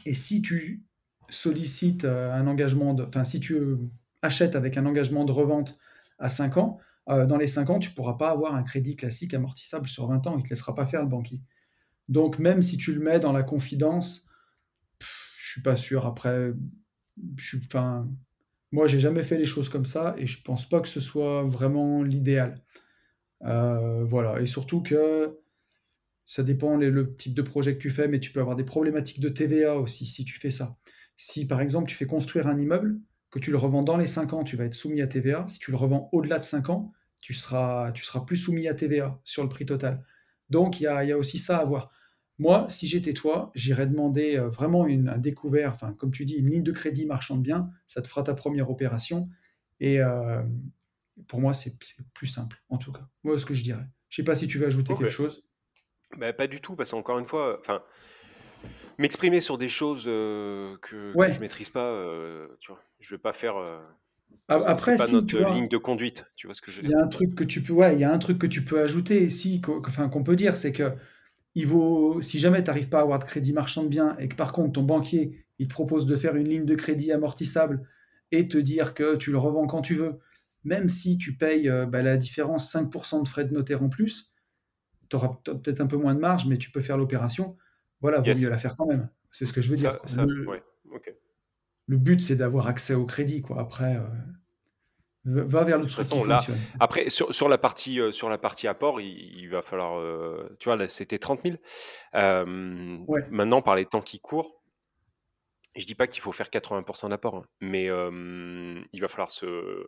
et si tu sollicites euh, un engagement, enfin, si tu achètes avec un engagement de revente à 5 ans, dans les 5 ans, tu ne pourras pas avoir un crédit classique amortissable sur 20 ans. Il ne te laissera pas faire le banquier. Donc, même si tu le mets dans la confidence, je je suis pas sûr. Après, je suis, enfin, moi, j'ai jamais fait les choses comme ça et je pense pas que ce soit vraiment l'idéal. voilà, et surtout que ça dépend le type de projet que tu fais, mais tu peux avoir des problématiques de TVA aussi si tu fais ça. Si par exemple tu fais construire un immeuble, que tu le revends dans les 5 ans, tu vas être soumis à TVA. Si tu le revends au-delà de 5 ans, tu seras, tu seras plus soumis à TVA sur le prix total. Donc il y a, aussi ça à voir. Moi, si j'étais toi, j'irais demander euh, vraiment une, un découvert, enfin comme tu dis, une ligne de crédit marchand de biens, ça te fera ta première opération. Et euh, pour moi, c'est plus simple, en tout cas. Moi, ce que je dirais. Je sais pas si tu veux ajouter quelque chose. Bah, pas du tout, parce qu'encore une fois, enfin, m'exprimer sur des choses euh, que, je je maîtrise pas, euh, tu vois, je vais pas faire. Euh, après, pas si, notre ligne de conduite, tu vois ce que je Il y a un truc que tu peux, ouais, il y a un truc que tu peux ajouter, si, enfin, qu'on peut dire, c'est que il vaut, si jamais tu n'arrives pas à avoir de crédit marchand de biens et que par contre ton banquier il te propose de faire une ligne de crédit amortissable et te dire que tu le revends quand tu veux, même si tu payes bah, la différence 5% de frais de notaire en plus, tu auras peut-être un peu moins de marge, mais tu peux faire l'opération. Voilà, vaut mieux la faire quand même. C'est ce que je veux dire. le, but, c'est d'avoir accès au crédit. Quoi. Après, euh, va vers le truc là, Après, sur, sur, la partie, euh, sur la partie apport, il, va falloir. Euh, tu vois, là, c'était 30 000. Maintenant, par les temps qui courent, je dis pas qu'il faut faire 80% d'apport, hein, mais il va falloir se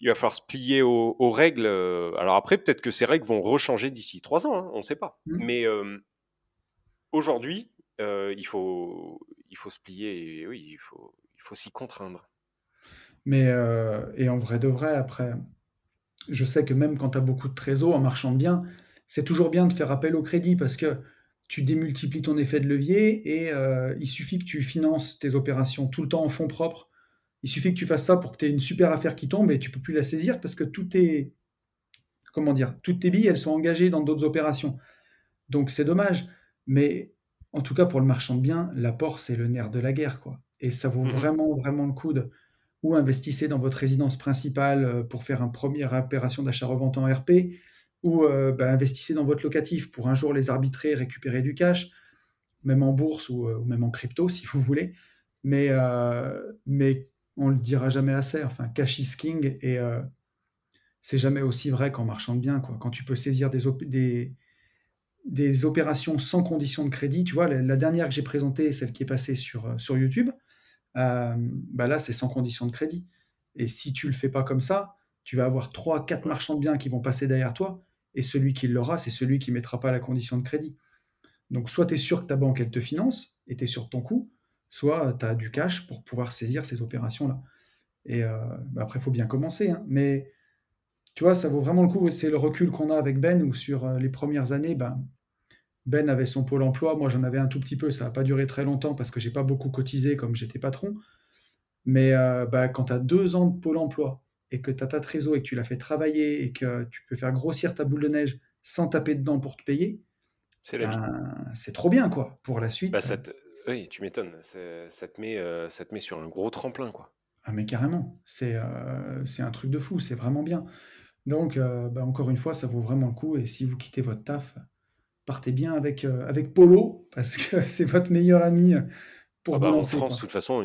il va falloir se plier aux, règles. Euh, alors après, peut-être que ces règles vont rechanger d'ici trois ans, hein, on ne sait pas. Mmh. Mais euh, aujourd'hui, euh, il, faut, il faut se plier et oui, il faut, il faut s'y contraindre. Mais, et en vrai de vrai, après, je sais que même quand tu as beaucoup de trésors en marchand bien, c'est toujours bien de faire appel au crédit parce que tu démultiplies ton effet de levier et il suffit que tu finances tes opérations tout le temps en fonds propres il suffit que tu fasses ça pour que tu aies une super affaire qui tombe et tu peux plus la saisir parce que tout est comment dire, toutes tes billes, elles sont engagées dans d'autres opérations. Donc c'est dommage, mais en tout cas pour le marchand de biens, l'apport c'est le nerf de la guerre quoi. Et ça vaut mmh vraiment vraiment le coup de ou investissez dans votre résidence principale euh, pour faire une première opération d'achat-revente en RP, ou euh, bah, investissez dans votre locatif pour un jour les arbitrer, récupérer du cash, même en bourse ou, euh, même en crypto si vous voulez. Mais, mais on le dira jamais assez. Enfin, cash is king et euh, c'est jamais aussi vrai qu'en marchand de biens. Quand tu peux saisir des, opérations sans condition de crédit, tu vois, la, dernière que j'ai présentée, celle qui est passée sur, euh, YouTube, euh, bah là, c'est sans condition de crédit. Et si tu le fais pas comme ça, tu vas avoir trois, quatre marchands de biens qui vont passer derrière toi, et celui qui l'aura, c'est celui qui mettra pas la condition de crédit. Donc, soit tu es sûr que ta banque, elle te finance, et tu es sûr de ton coût, soit tu as du cash pour pouvoir saisir ces opérations-là. Et euh, bah, après, il faut bien commencer. Hein. Mais tu vois, ça vaut vraiment le coup. C'est le recul qu'on a avec Ben, où sur euh, les premières années, ben, Ben avait son pôle emploi. Moi, j'en avais un tout petit peu. Ça n'a pas duré très longtemps parce que j'ai pas beaucoup cotisé comme j'étais patron. Mais euh, bah, quand tu as deux ans de pôle emploi et que tu as ta trésor et que tu l'as fait travailler et que tu peux faire grossir ta boule de neige sans taper dedans pour te payer, c'est ben, trop bien, quoi, pour la suite. Bah, oui, tu m'étonnes. Ça te, met, euh, ça te met sur un gros tremplin, quoi. Ah, mais carrément. C'est euh, un truc de fou. C'est vraiment bien. Donc, euh, bah, encore une fois, ça vaut vraiment le coup. Et si vous quittez votre taf, partez bien avec, avec Polo, parce que c'est votre meilleur ami pour ah bah, En France, de toute façon,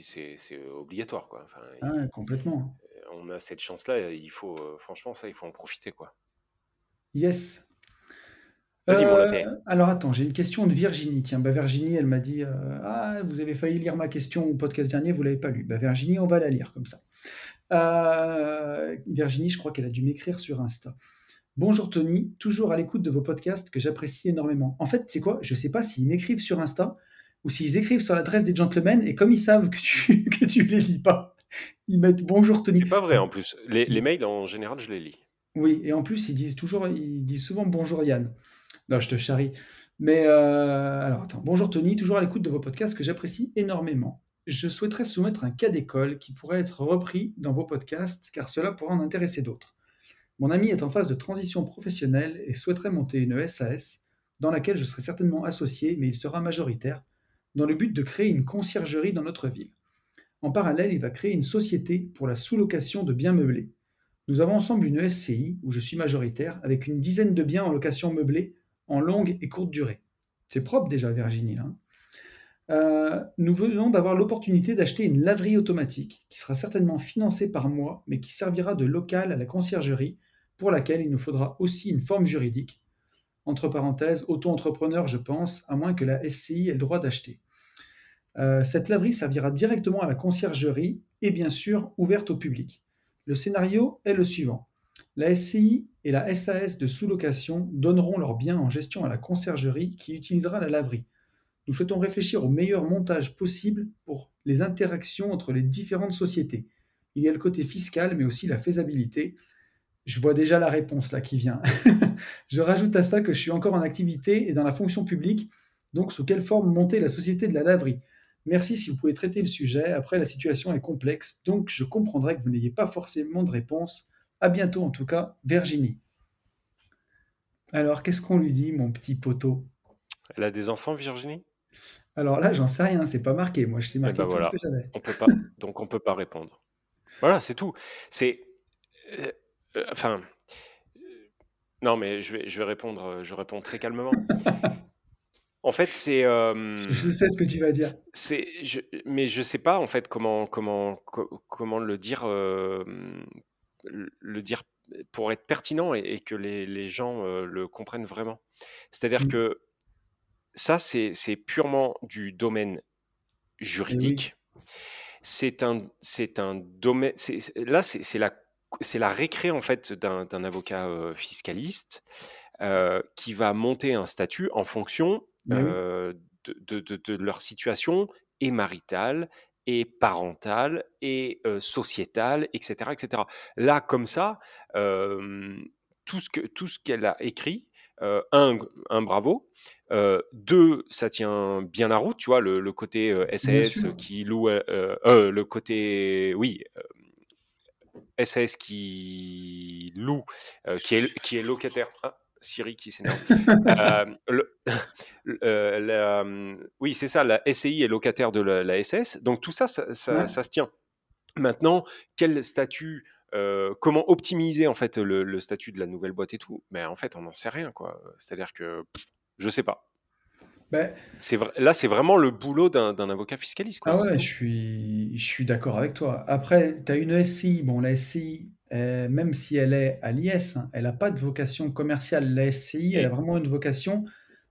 c'est obligatoire, quoi. ah, complètement. On a cette chance-là. Il faut, franchement, ça, il faut en profiter, quoi. Yes. Euh, alors attends, j'ai une question de Virginie. Tiens, bah Virginie, elle m'a dit euh, Ah, vous avez failli lire ma question au podcast dernier, vous l'avez pas lu. Bah Virginie, on va la lire comme ça. Euh, Virginie, je crois qu'elle a dû m'écrire sur Insta. Bonjour Tony, toujours à l'écoute de vos podcasts que j'apprécie énormément. En fait, c'est quoi? Je sais pas s'ils m'écrivent sur Insta ou s'ils écrivent sur l'adresse des gentlemen et comme ils savent que tu, que tu les lis pas, ils mettent bonjour Tony. C'est pas vrai en plus. Les, les mails en général, je les lis. Oui, et en plus, ils disent toujours, ils disent souvent bonjour Yann. Non, je te charrie. Mais euh, alors attends. Bonjour Tony, toujours à l'écoute de vos podcasts que j'apprécie énormément. Je souhaiterais soumettre un cas d'école qui pourrait être repris dans vos podcasts car cela pourrait en intéresser d'autres. Mon ami est en phase de transition professionnelle et souhaiterait monter une SAS dans laquelle je serai certainement associé, mais il sera majoritaire, dans le but de créer une conciergerie dans notre ville. En parallèle, il va créer une société pour la sous-location de biens meublés. Nous avons ensemble une SCI où je suis majoritaire avec une dizaine de biens en location meublée en longue et courte durée. C'est propre déjà, Virginie. Hein. Euh, nous venons d'avoir l'opportunité d'acheter une laverie automatique qui sera certainement financée par moi, mais qui servira de local à la conciergerie pour laquelle il nous faudra aussi une forme juridique. Entre parenthèses, auto-entrepreneur, je pense, à moins que la SCI ait le droit d'acheter. Euh, cette laverie servira directement à la conciergerie et bien sûr ouverte au public. Le scénario est le suivant. La SCI et la SAS de sous-location donneront leurs biens en gestion à la conciergerie qui utilisera la laverie. Nous souhaitons réfléchir au meilleur montage possible pour les interactions entre les différentes sociétés. Il y a le côté fiscal, mais aussi la faisabilité. Je vois déjà la réponse là qui vient. je rajoute à ça que je suis encore en activité et dans la fonction publique, donc sous quelle forme monter la société de la laverie Merci si vous pouvez traiter le sujet. Après, la situation est complexe, donc je comprendrai que vous n'ayez pas forcément de réponse. À bientôt en tout cas, Virginie. Alors, qu'est-ce qu'on lui dit, mon petit poteau? Elle a des enfants, Virginie? Alors là, j'en sais rien, c'est pas marqué. Moi, je t'ai eh marqué ben tout ce que j'avais. On peut pas, donc on peut pas répondre. Voilà, c'est tout. C'est, euh, enfin, euh, non, mais je vais, je vais répondre. Je réponds très calmement. En fait, c'est. Je sais ce que tu vas dire. c'est, mais je sais pas en fait comment comment comment le dire le dire pour être pertinent et, que les, gens le comprennent vraiment. C'est-à-dire mmh. que ça, c'est purement du domaine eh juridique. C'est un c'est un domaine. là, c'est la c'est la récré en fait d'un avocat fiscaliste qui va monter un statut en fonction de, de, leur situation et maritale et parentale et sociétale, etc., etc. Là, comme ça, tout ce que tout ce qu'elle a écrit, un, un, bravo. deux, ça tient bien la route, tu vois, le, côté SAS qui loue, le côté, oui, SAS qui loue, qui, est, qui est locataire. Ah, Siri qui s'énerve. Euh, oui, c'est ça, la SCI est locataire de la, SS. Donc tout ça, ça, se tient. Maintenant, quel statut, euh, comment optimiser en fait le, statut de la nouvelle boîte et tout? Mais ben, en fait, on n'en sait rien, quoi. C'est-à-dire que je je sais pas. Ben, vrai, là, c'est vraiment le boulot d'un avocat fiscaliste. Quoi, ah ouais, je suis, je suis d'accord avec toi. Après, tu as une SCI. Bon, la SCI, euh, même si elle est à l'IS, hein, elle n'a pas de vocation commerciale. La SCI, elle a vraiment une vocation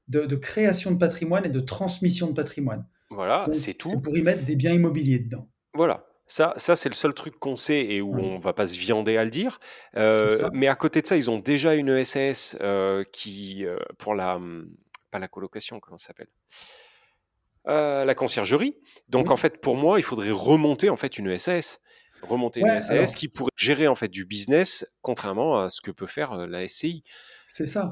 de, création de patrimoine et de transmission de patrimoine. Voilà, c'est tout. C'est pour y mettre des biens immobiliers dedans. Voilà. Ça, ça c'est le seul truc qu'on sait et où on va pas se viander à le dire. Euh, mais à côté de ça, ils ont déjà une SAS euh, qui, pour la, pas la colocation, comment ça s'appelle La conciergerie. Donc en fait, pour moi, il faudrait remonter en fait une SAS remonter une SAS qui pourrait gérer en fait du business, contrairement à ce que peut faire la SCI. C'est ça.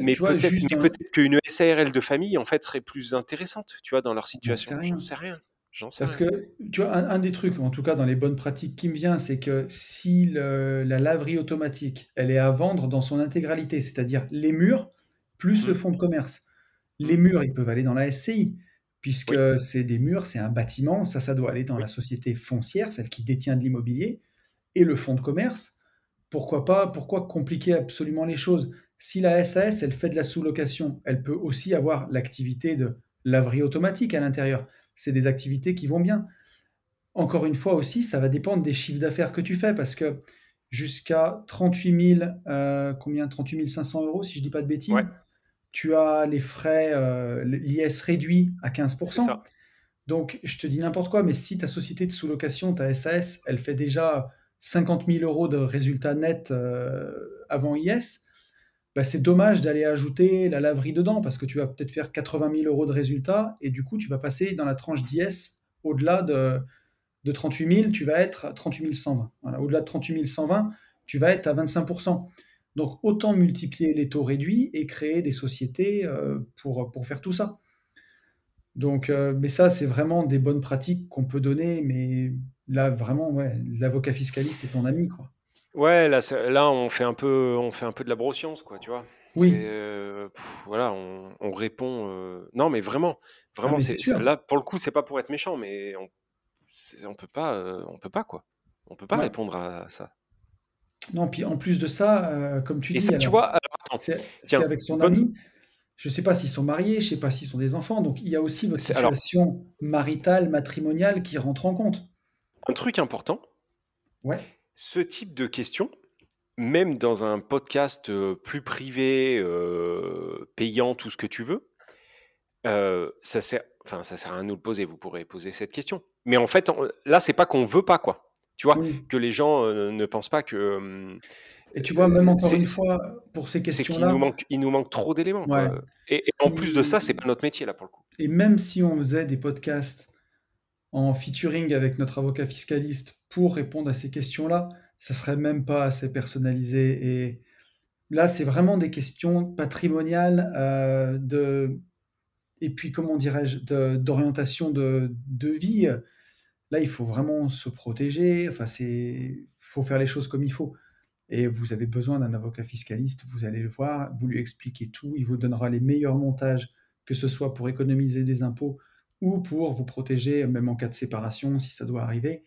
mais peut-être peut qu'une SARL de famille en fait serait plus intéressante, tu vois, dans leur situation. J'en sais rien. Sais Parce que, tu vois, un, des trucs, en tout cas dans les bonnes pratiques qui me vient, c'est que si la laverie automatique, elle est à vendre dans son intégralité, c'est-à-dire les murs plus le mmh. fonds de commerce. Les murs, ils peuvent aller dans la SCI puisque c'est des murs, c'est un bâtiment, ça, ça doit aller dans la société foncière, celle qui détient de l'immobilier, et le fonds de commerce. Pourquoi pas Pourquoi compliquer absolument les choses? Si la SAS, elle fait de la sous-location, elle peut aussi avoir l'activité de laverie automatique à l'intérieur. C'est des activités qui vont bien. Encore une fois aussi, ça va dépendre des chiffres d'affaires que tu fais, parce que jusqu'à 38 000, euh, combien? 38 500 euros, si je dis pas de bêtises, tu as les frais, euh, l'IS réduit à 15%. Donc, je te dis n'importe quoi, mais si ta société de sous-location, ta SAS, elle fait déjà 50 000 euros de résultats nets euh, avant IS, bah, c'est dommage d'aller ajouter la laverie dedans parce que tu vas peut-être faire 80 000 euros de résultats et du coup, tu vas passer dans la tranche d'IS au-delà de, de 38 000, tu vas être à 38 120. Au-delà de 38 120, tu vas être à 25 donc autant multiplier les taux réduits et créer des sociétés euh, pour, pour faire tout ça. Donc, euh, mais ça, c'est vraiment des bonnes pratiques qu'on peut donner, mais là, vraiment, ouais, l'avocat fiscaliste est ton ami, quoi. Ouais, là, là, on fait un peu, on fait un peu de la broscience, quoi, tu vois. Oui. Euh, voilà, on, répond. non, mais vraiment, vraiment, ah, c'est là pour le coup, c'est pas pour être méchant, mais on, on peut pas, on peut pas quoi. On peut pas répondre à ça. Non, puis en plus de ça, euh, comme tu dis, tu vois, c'est avec son ami. Je ne sais pas s'ils sont mariés, je ne sais pas s'ils sont des enfants. Donc il y a aussi votre situation maritale, matrimoniale qui rentre en compte. Un truc important. Ouais. Ce type de question, même dans un podcast plus privé, payant, tout ce que tu veux, ça sert, enfin, ça sert à rien de nous le poser. Vous pourrez poser cette question. Mais en fait, là, c'est pas qu'on veut pas, quoi. Tu vois, que les gens ne pensent pas que. Et tu vois, même encore une fois, pour ces questions-là. C'est qu'il nous manque, il nous manque trop d'éléments. Et, en plus de ça, c'est pas notre métier, là, pour le coup. Et même si on faisait des podcasts en featuring avec notre avocat fiscaliste pour répondre à ces questions-là, ça serait même pas assez personnalisé. Et là, c'est vraiment des questions patrimoniales, euh, de, et puis comment dirais-je, d'orientation de, de, vie. Là, il faut vraiment se protéger. Enfin, c'est, faut faire les choses comme il faut. Et vous avez besoin d'un avocat fiscaliste. Vous allez le voir, vous lui expliquez tout. Il vous donnera les meilleurs montages, que ce soit pour économiser des impôts ou pour vous protéger, même en cas de séparation, si ça doit arriver.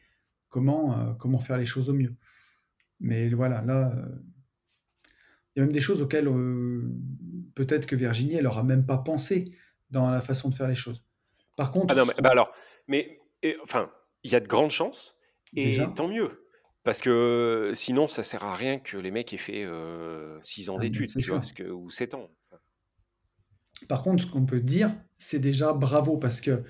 Comment, euh, comment faire les choses au mieux. Mais voilà, là, euh, il y a même des choses auxquelles euh, peut-être que Virginie, elle n'aura même pas pensé dans la façon de faire les choses. Par contre. Ah non, mais bah alors, mais enfin, il y a de grandes chances, et tant mieux. Parce que sinon, ça sert à rien que les mecs aient fait 6 ans ah, d'études, tu vois, que, ou 7 ans. Par contre, ce qu'on peut dire, c'est déjà bravo, parce que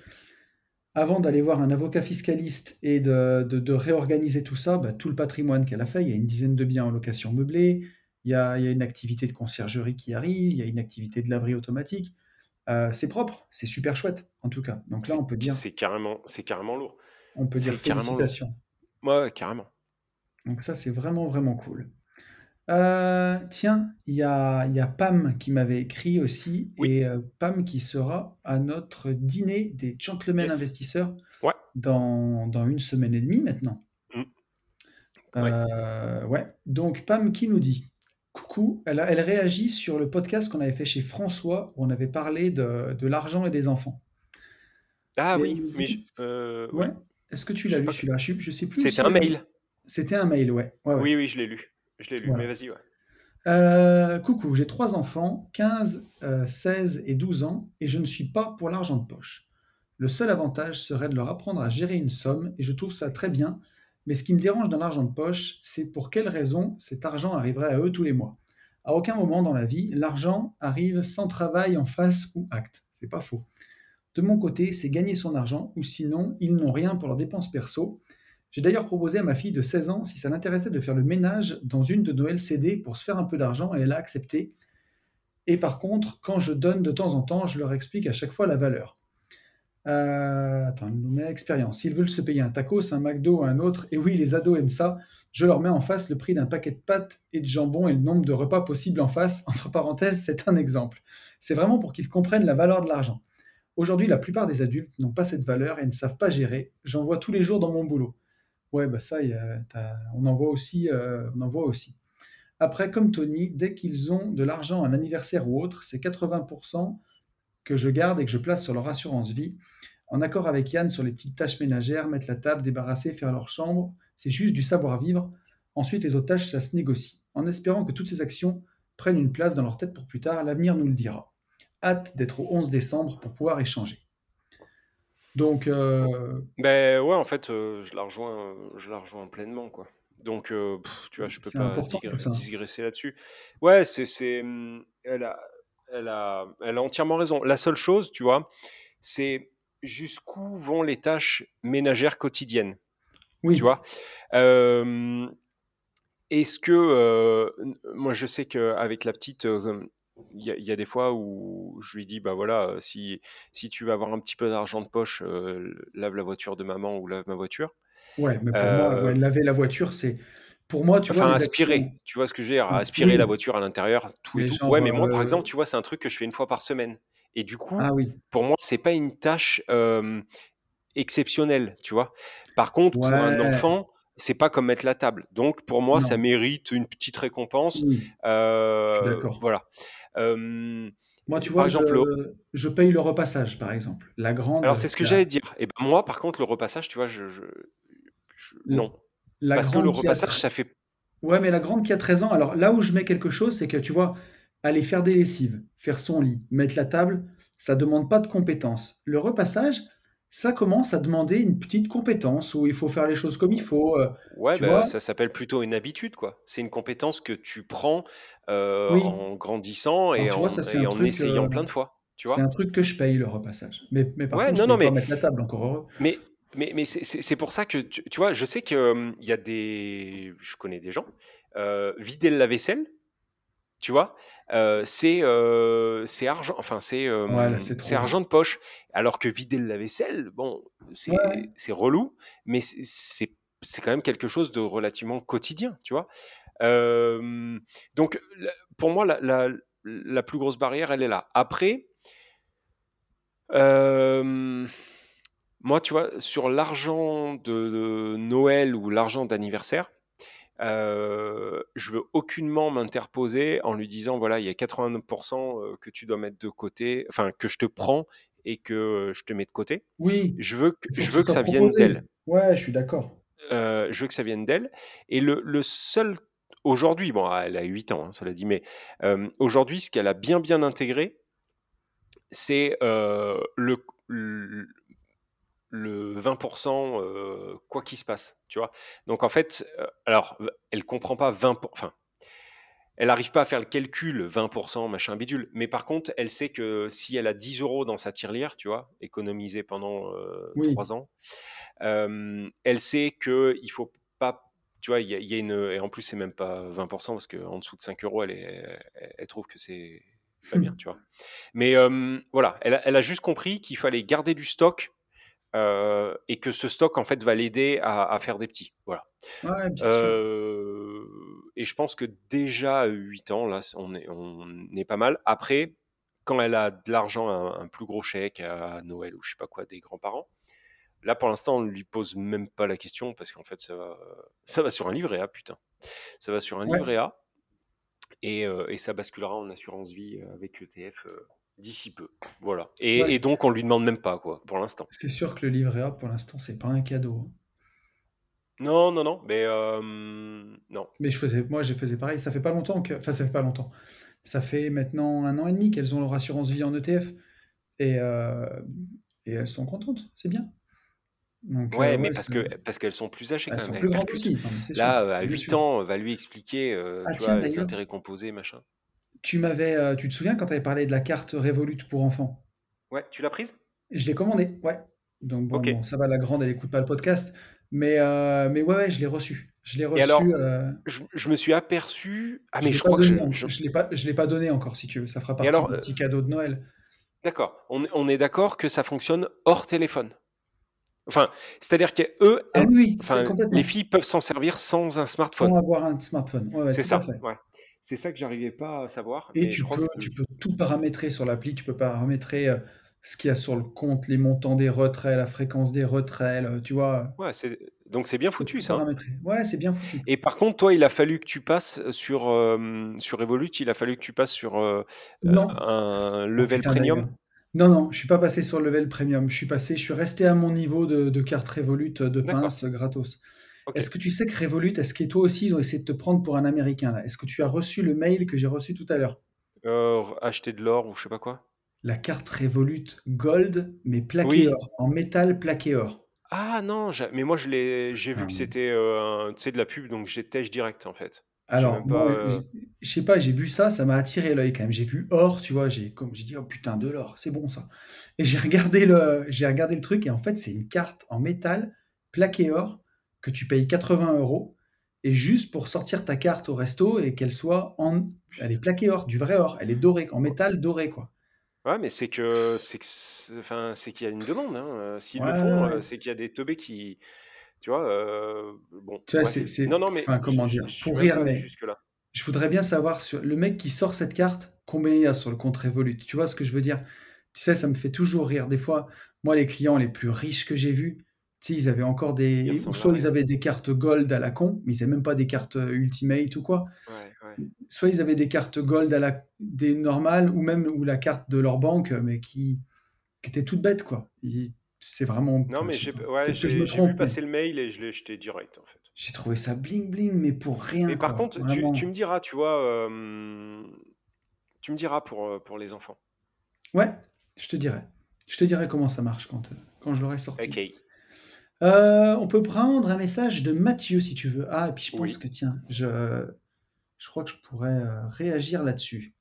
avant d'aller voir un avocat fiscaliste et de, réorganiser tout ça, bah, tout le patrimoine qu'elle a fait, il y a une dizaine de biens en location meublée, il y a, une activité de conciergerie qui arrive, il y a une activité de laverie automatique. Euh, c'est propre, c'est super chouette, en tout cas. Donc là, on peut dire. C'est carrément, c'est carrément lourd. On peut dire félicitations. Ouais, carrément. Donc ça, c'est vraiment, vraiment cool. Euh, tiens, il y a, y a, Pam qui m'avait écrit aussi, et euh, Pam qui sera à notre dîner des gentlemen investisseurs dans, dans, une semaine et demie maintenant. Mm. Euh, ouais. Donc Pam qui nous dit Coucou, elle, elle réagit sur le podcast qu'on avait fait chez François où on avait parlé de, de l'argent et des enfants. Ah oui, mais ouais. Est-ce que tu l'as lu celui-là? Je, sais plus. C'était un mail. C'était un mail, ouais. Oui, oui, je l'ai lu. Je l'ai lu, mais vas-y, ouais. Euh, coucou, j'ai trois enfants, 15, 16 euh, et 12 ans, et je ne suis pas pour l'argent de poche. Le seul avantage serait de leur apprendre à gérer une somme, et je trouve ça très bien, mais ce qui me dérange dans l'argent de poche, c'est pour quelle raison cet argent arriverait à eux tous les mois. À aucun moment dans la vie, l'argent arrive sans travail en face ou acte. C'est pas faux. De mon côté, c'est gagner son argent, ou sinon, ils n'ont rien pour leurs dépenses perso, j'ai d'ailleurs proposé à ma fille de 16 ans si ça l'intéressait de faire le ménage dans une de nos LCD pour se faire un peu d'argent et elle a accepté. Et par contre, quand je donne de temps en temps, je leur explique à chaque fois la valeur. Euh, attends, nous met expérience. S'ils veulent se payer un tacos, un McDo, un autre, et oui, les ados aiment ça, je leur mets en face le prix d'un paquet de pâtes et de jambon et le nombre de repas possibles en face. Entre parenthèses, c'est un exemple. C'est vraiment pour qu'ils comprennent la valeur de l'argent. Aujourd'hui, la plupart des adultes n'ont pas cette valeur et ne savent pas gérer. J'en vois tous les jours dans mon boulot. Ouais, bah ça, on, en voit aussi, euh, on en voit aussi. Après, comme Tony, dès qu'ils ont de l'argent, un anniversaire ou autre, c'est 80% que je garde et que je place sur leur assurance vie. En accord avec Yann sur les petites tâches ménagères, mettre la table, débarrasser, faire leur chambre, c'est juste du savoir-vivre. Ensuite, les autres tâches, ça se négocie. En espérant que toutes ces actions prennent une place dans leur tête pour plus tard, l'avenir nous le dira. Hâte d'être au 11 décembre pour pouvoir échanger. Donc, euh, Ben ouais, en fait, euh, je la rejoins, je la rejoins pleinement, quoi. Donc, euh, tu vois, je peux pas digresser là-dessus. Ouais, c'est, c'est, mmh, elle a, elle a, elle a entièrement raison. La seule chose, tu vois, c'est jusqu'où vont les tâches ménagères quotidiennes. Oui. Tu vois. est-ce que, moi, je sais qu'avec la petite, il y, a des fois où je lui dis bah voilà si si tu veux avoir un petit peu d'argent de poche lave la voiture de maman ou lave ma voiture ouais mais pour moi laver la voiture c'est pour moi tu enfin aspirer tu vois ce que je veux dire aspirer la voiture à l'intérieur tout et tout ouais mais moi par exemple tu vois c'est un truc que je fais une fois par semaine et du coup ah, oui. pour moi c'est pas une tâche exceptionnelle tu vois par contre pour un enfant c'est pas comme mettre la table. Donc pour moi, ça mérite une petite récompense. D'accord. Voilà. Moi, tu vois, par exemple, je, paye le repassage, par exemple. La grande. Alors, c'est ce que j'allais dire. Et ben, moi, par contre, le repassage, tu vois, je. non. Parce que le repassage, ça fait. Ouais, mais la grande qui a 13 ans, alors là où je mets quelque chose, c'est que tu vois, aller faire des lessives, faire son lit, mettre la table, ça demande pas de compétences. Le repassage, ça commence à demander une petite compétence où il faut faire les choses comme il faut. Euh, ouais, bah, ça s'appelle plutôt une habitude, quoi. C'est une compétence que tu prends euh, Oui. en grandissant Alors et vois, en, ça et en truc, essayant euh, plein de fois, tu c'est un truc que je paye le repassage. Mais, mais par Ouais, contre, je non, non, paye pas mettre la table, encore heureux. Mais, mais, mais c'est pour ça que, tu, tu vois, je sais qu'il y a des... Je connais des gens. vider le lave-vaisselle, tu vois, euh, c'est euh, c'est argent, enfin, c'est Ouais, euh, argent de poche. Alors que vider le lave-vaisselle, bon, Ouais, ouais. c'est c'est relou, mais c'est quand même quelque chose de relativement quotidien, tu vois? Donc, pour moi, la, la, la plus grosse barrière, elle est là. Après, moi, tu vois, sur l'argent de, de Noël ou l'argent d'anniversaire, euh, je veux aucunement m'interposer en lui disant, voilà, il y a 89% euh, que tu dois mettre de côté, enfin, que je te prends et que je te mets de côté. Oui, Je veux que, je veux que ça vienne d'elle. Ouais, je suis d'accord. Euh, je veux que ça vienne d'elle. Et le, le seul, aujourd'hui, bon, elle a 8 ans, hein, cela dit, mais euh, aujourd'hui, ce qu'elle a bien, bien intégré, c'est euh, le, le, le 20% euh, quoi qu'il se passe, tu vois? Donc en fait, euh, alors, elle comprend pas 20%, enfin, elle n'arrive pas à faire le calcul 20%, machin bidule, mais par contre, elle sait que si elle a 10 euros dans sa tirelire, tu vois, économisé pendant euh, Oui. 3 ans, elle sait que il faut pas, tu vois, il y, a- il y a une, et en plus, c'est même pas 20%, parce qu'en dessous de 5 euros, elle, est, elle, elle trouve que c'est pas bien, tu vois? Mais voilà, elle, a- elle a juste compris qu'il fallait garder du stock euh, et que ce stock, en fait, va l'aider à, à faire des petits. Voilà. Ouais. Euh, et je pense que déjà à 8 ans, là, on est, on est pas mal. Après, quand elle a de l'argent, un, un plus gros chèque à Noël ou je sais pas quoi, des grands-parents, là, pour l'instant, on ne lui pose même pas la question parce qu'en fait, ça va, ça va sur un livret A, putain. Ça va sur un Ouais. livret A et, euh, et ça basculera en assurance vie avec ETF euh, d'ici peu. Voilà. Et, Ouais. et donc, on lui demande même pas, quoi, pour l'instant. C'est sûr que le livret A, pour l'instant, c'est pas un cadeau. hein. Non, non, non, mais euh, non. Mais je faisais, moi, j'ai faisais pareil. Ça fait pas longtemps que, enfin, ça fait pas longtemps. Ça fait maintenant un an et demi qu'elles ont leur assurance vie en ETF et, euh, et elles sont contentes. C'est bien. Donc, euh, Ouais, mais ouais, parce que parce qu'elles sont plus âgées elles quand même, sont plus grandes aussi. Non, mais sûr, Là, euh, à bien 8 sûr. ans, va lui expliquer, euh, Ah tu tiens, vois, les intérêts composés, machin. tu m'avais, euh, tu te souviens quand tu avais parlé de la carte Revolut pour enfants? Ouais, tu l'as prise? Je l'ai commandée, ouais. Donc bon, Ok. bon, ça va, la grande, elle écoute pas le podcast, mais euh, mais ouais, ouais, je l'ai reçu. Je l'ai Et alors, reçu. euh, je, je me suis aperçu. Ah, je mais l'ai je pas crois que donné, je. en- je- je l'ai pas, je l'ai pas donné encore, si tu veux. Ça fera Et partie alors, des euh, petits cadeaux de Noël. d'accord, on, est- on est d'accord que ça fonctionne hors téléphone. Enfin, c'est-à-dire que eux, Ah oui, oui, c'est enfin, les complètement. filles peuvent s'en servir sans un Sans smartphone. avoir un smartphone. Ouais, ouais, C'est tout à ça, fait. ouais. C'est ça que j'arrivais pas à savoir, Et mais je tu crois peux, que. tu peux tout paramétrer sur l'appli. Tu peux paramétrer euh, ce qu'il y a sur le compte, les montants des retraits, la fréquence des retraits, le- tu vois. Ouais, c'est donc c'est bien foutu tout ça. Ouais, c'est bien foutu. Et par contre, toi, il a fallu que tu passes sur, euh, sur Revolut, il a fallu que tu passes sur euh, euh, Non. un Oh, level putain, premium. Non, non, je suis pas passé sur le level premium. Je suis passé, je suis resté à mon niveau de, de carte Revolut de D'accord. pince gratos. Ok. Est-ce que tu sais que Revolut, est-ce que toi aussi, ils ont essayé de te prendre pour un Américain là? Est-ce que tu as reçu le mail que j'ai reçu tout à l'heure? Euh, acheter de l'or ou je sais pas quoi? La carte Revolut Gold, mais plaquée Oui. or, en métal plaqué or. Ah non, j'a- mais moi je l'ai, j'ai vu Ah, que c'était euh, un- tu sais, de la pub, donc j'ai tèche direct en fait. J'ai Alors, même pas. moi, euh, je- je sais pas, j'ai vu ça, ça m'a attiré l'œil quand même. J'ai vu or, tu vois, j'ai comme j'ai dit, oh putain, de l'or, c'est bon ça. Et j'ai regardé le, j'ai regardé le truc et en fait, c'est une carte en métal plaqué or que tu payes 80 euros et juste pour sortir ta carte au resto et qu'elle soit en, elle est plaquée or, du vrai or, elle est dorée, en métal doré quoi. Ouais, mais c'est que c'est que c'est- enfin c'est qu'il y a une demande. Hein. euh, S'ils le Ouais, font, ouais. euh, c'est qu'il y a des teubés qui, tu vois. euh, bon, Tu vois, bref. c'est, c'est, Non, non, mais enfin, comment je, dire, je suis pour même rire, allé mais jusque là. je voudrais bien savoir sur le mec qui sort cette carte, combien il y a sur le compte Revolut. Tu vois ce que je veux dire? Tu sais, ça me fait toujours rire. Des fois, moi, les clients les plus riches que j'ai vus, tu sais, ils avaient encore des. Ou à soit ils rien. avaient des cartes gold à la con, mais ils n'avaient même pas des cartes euh, Ultimate ou quoi. Soit ils avaient des cartes gold à la des normales, ou même ou la carte de leur banque, mais qui, qui était toute bête, quoi. C'est vraiment. Non, mais j'ai ouais, vu mais passer le mail et je l'ai jeté direct en fait. j'ai trouvé ça bling bling, mais pour rien, Mais par contre, tu, me diras, tu vois, euh, tu me diras pour, euh, pour les enfants. Ouais, je te dirais. Je te dirai comment ça marche quand, quand je l'aurai sorti. Ok. Euh, on peut prendre un message de Mathieu si tu veux. Ah, et puis je pense que tiens, je, je crois que je pourrais euh, réagir là-dessus.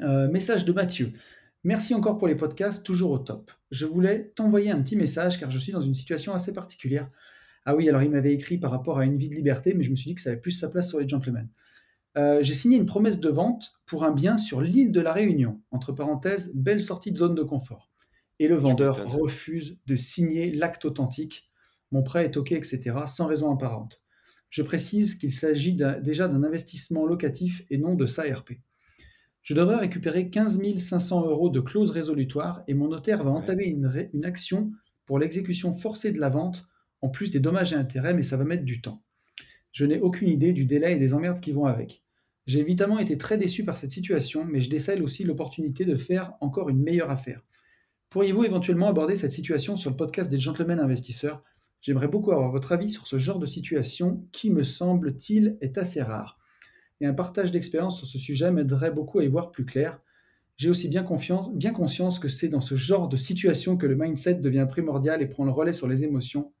Euh, message de Mathieu. Merci encore pour les podcasts, toujours au top. Je voulais t'envoyer un petit message car je suis dans une situation assez particulière. Ah oui, alors il m'avait écrit par rapport à une vie de liberté, mais je me suis dit que ça avait plus sa place sur les gentlemen. J'ai signé une promesse de vente pour un bien sur l'île de la Réunion, entre parenthèses, belle sortie de zone de confort et le vendeur refuse de signer l'acte authentique. Mon prêt est OK, etc., sans raison apparente. Je précise qu'il s'agit déjà d'un investissement locatif et non de SARP. Je devrais récupérer 15 500 euros de clause résolutoire et mon notaire va entamer une, une action pour l'exécution forcée de la vente, en plus des dommages et intérêts, mais ça va mettre du temps. Je n'ai aucune idée du délai et des emmerdes qui vont avec. J'ai évidemment été très déçu par cette situation, mais je décèle aussi l'opportunité de faire encore une meilleure affaire. Pourriez-vous éventuellement aborder cette situation sur le podcast des gentlemen investisseurs? J'aimerais beaucoup avoir votre avis sur ce genre de situation qui, me semble-t-il, est assez rare. Et un partage d'expérience sur ce sujet m'aiderait beaucoup à y voir plus clair. J'ai aussi bien, confiance, bien conscience que c'est dans ce genre de situation que le mindset devient primordial et prend le relais sur les émotions.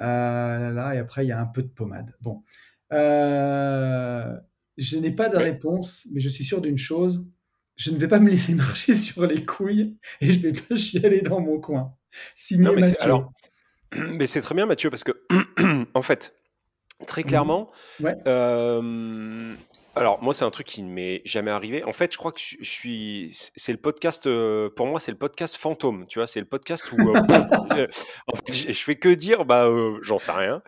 Euh, là, et après, il y a un peu de pommade. Bon. Euh, je n'ai pas de réponse, mais je suis sûr d'une chose je ne vais pas me laisser marcher sur les couilles et je vais pas chialer dans mon coin. Signé mais Mathieu. Alors, mais c'est très bien, Mathieu, parce que, en fait, très mmh. clairement, euh, alors moi, c'est un truc qui ne m'est jamais arrivé. En fait, je crois que je, suis. C'est le podcast, euh, pour moi, c'est le podcast fantôme, tu vois, c'est le podcast où. Euh, en fait, je, fais que dire, bah, j'en sais rien.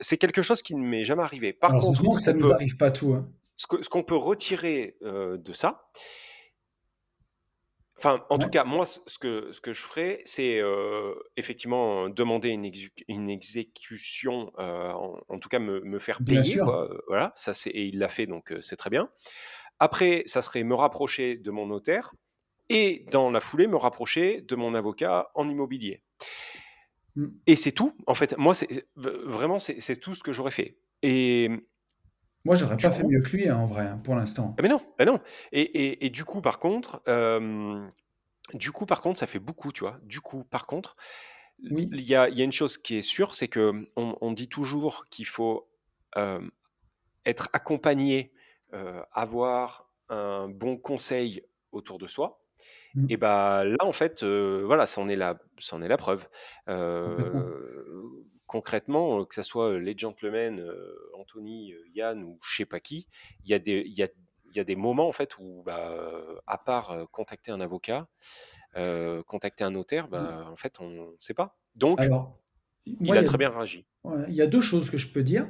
c'est quelque chose qui ne m'est jamais arrivé. Par contre, ça ne nous arrive pas tout. Hein ce qu'on peut retirer de ça, enfin, en tout cas, moi, ce que, ce que je ferais, c'est effectivement demander une, une exécution, en, tout cas me, faire payer. voilà, ça, et il l'a fait, donc c'est très bien. Après, ça serait me rapprocher de mon notaire et dans la foulée, me rapprocher de mon avocat en immobilier. Mmh. Et c'est tout. En fait, moi, c'est vraiment, c'est tout ce que j'aurais fait. Et moi, j'aurais pas fait mieux que lui, hein, en vrai, hein, pour l'instant. Ah, mais non, mais non. Et, du coup, par contre, du coup, par contre, ça fait beaucoup, tu vois. Du coup, par contre, Oui. il y a, il y a une chose qui est sûre, c'est que on, dit toujours qu'il faut être accompagné, avoir un bon conseil autour de soi. Mmh. Et bah là, en fait, voilà, c'en est la, c'en est la preuve concrètement, que ce soit les gentlemen, Anthony, Yann ou je sais pas qui, il y, a des, il, y a, il y a des moments en fait où, bah, à part contacter un avocat, contacter un notaire, bah, en fait, on ne sait pas. Donc, il a très bien réagi. il y a deux choses que je peux dire.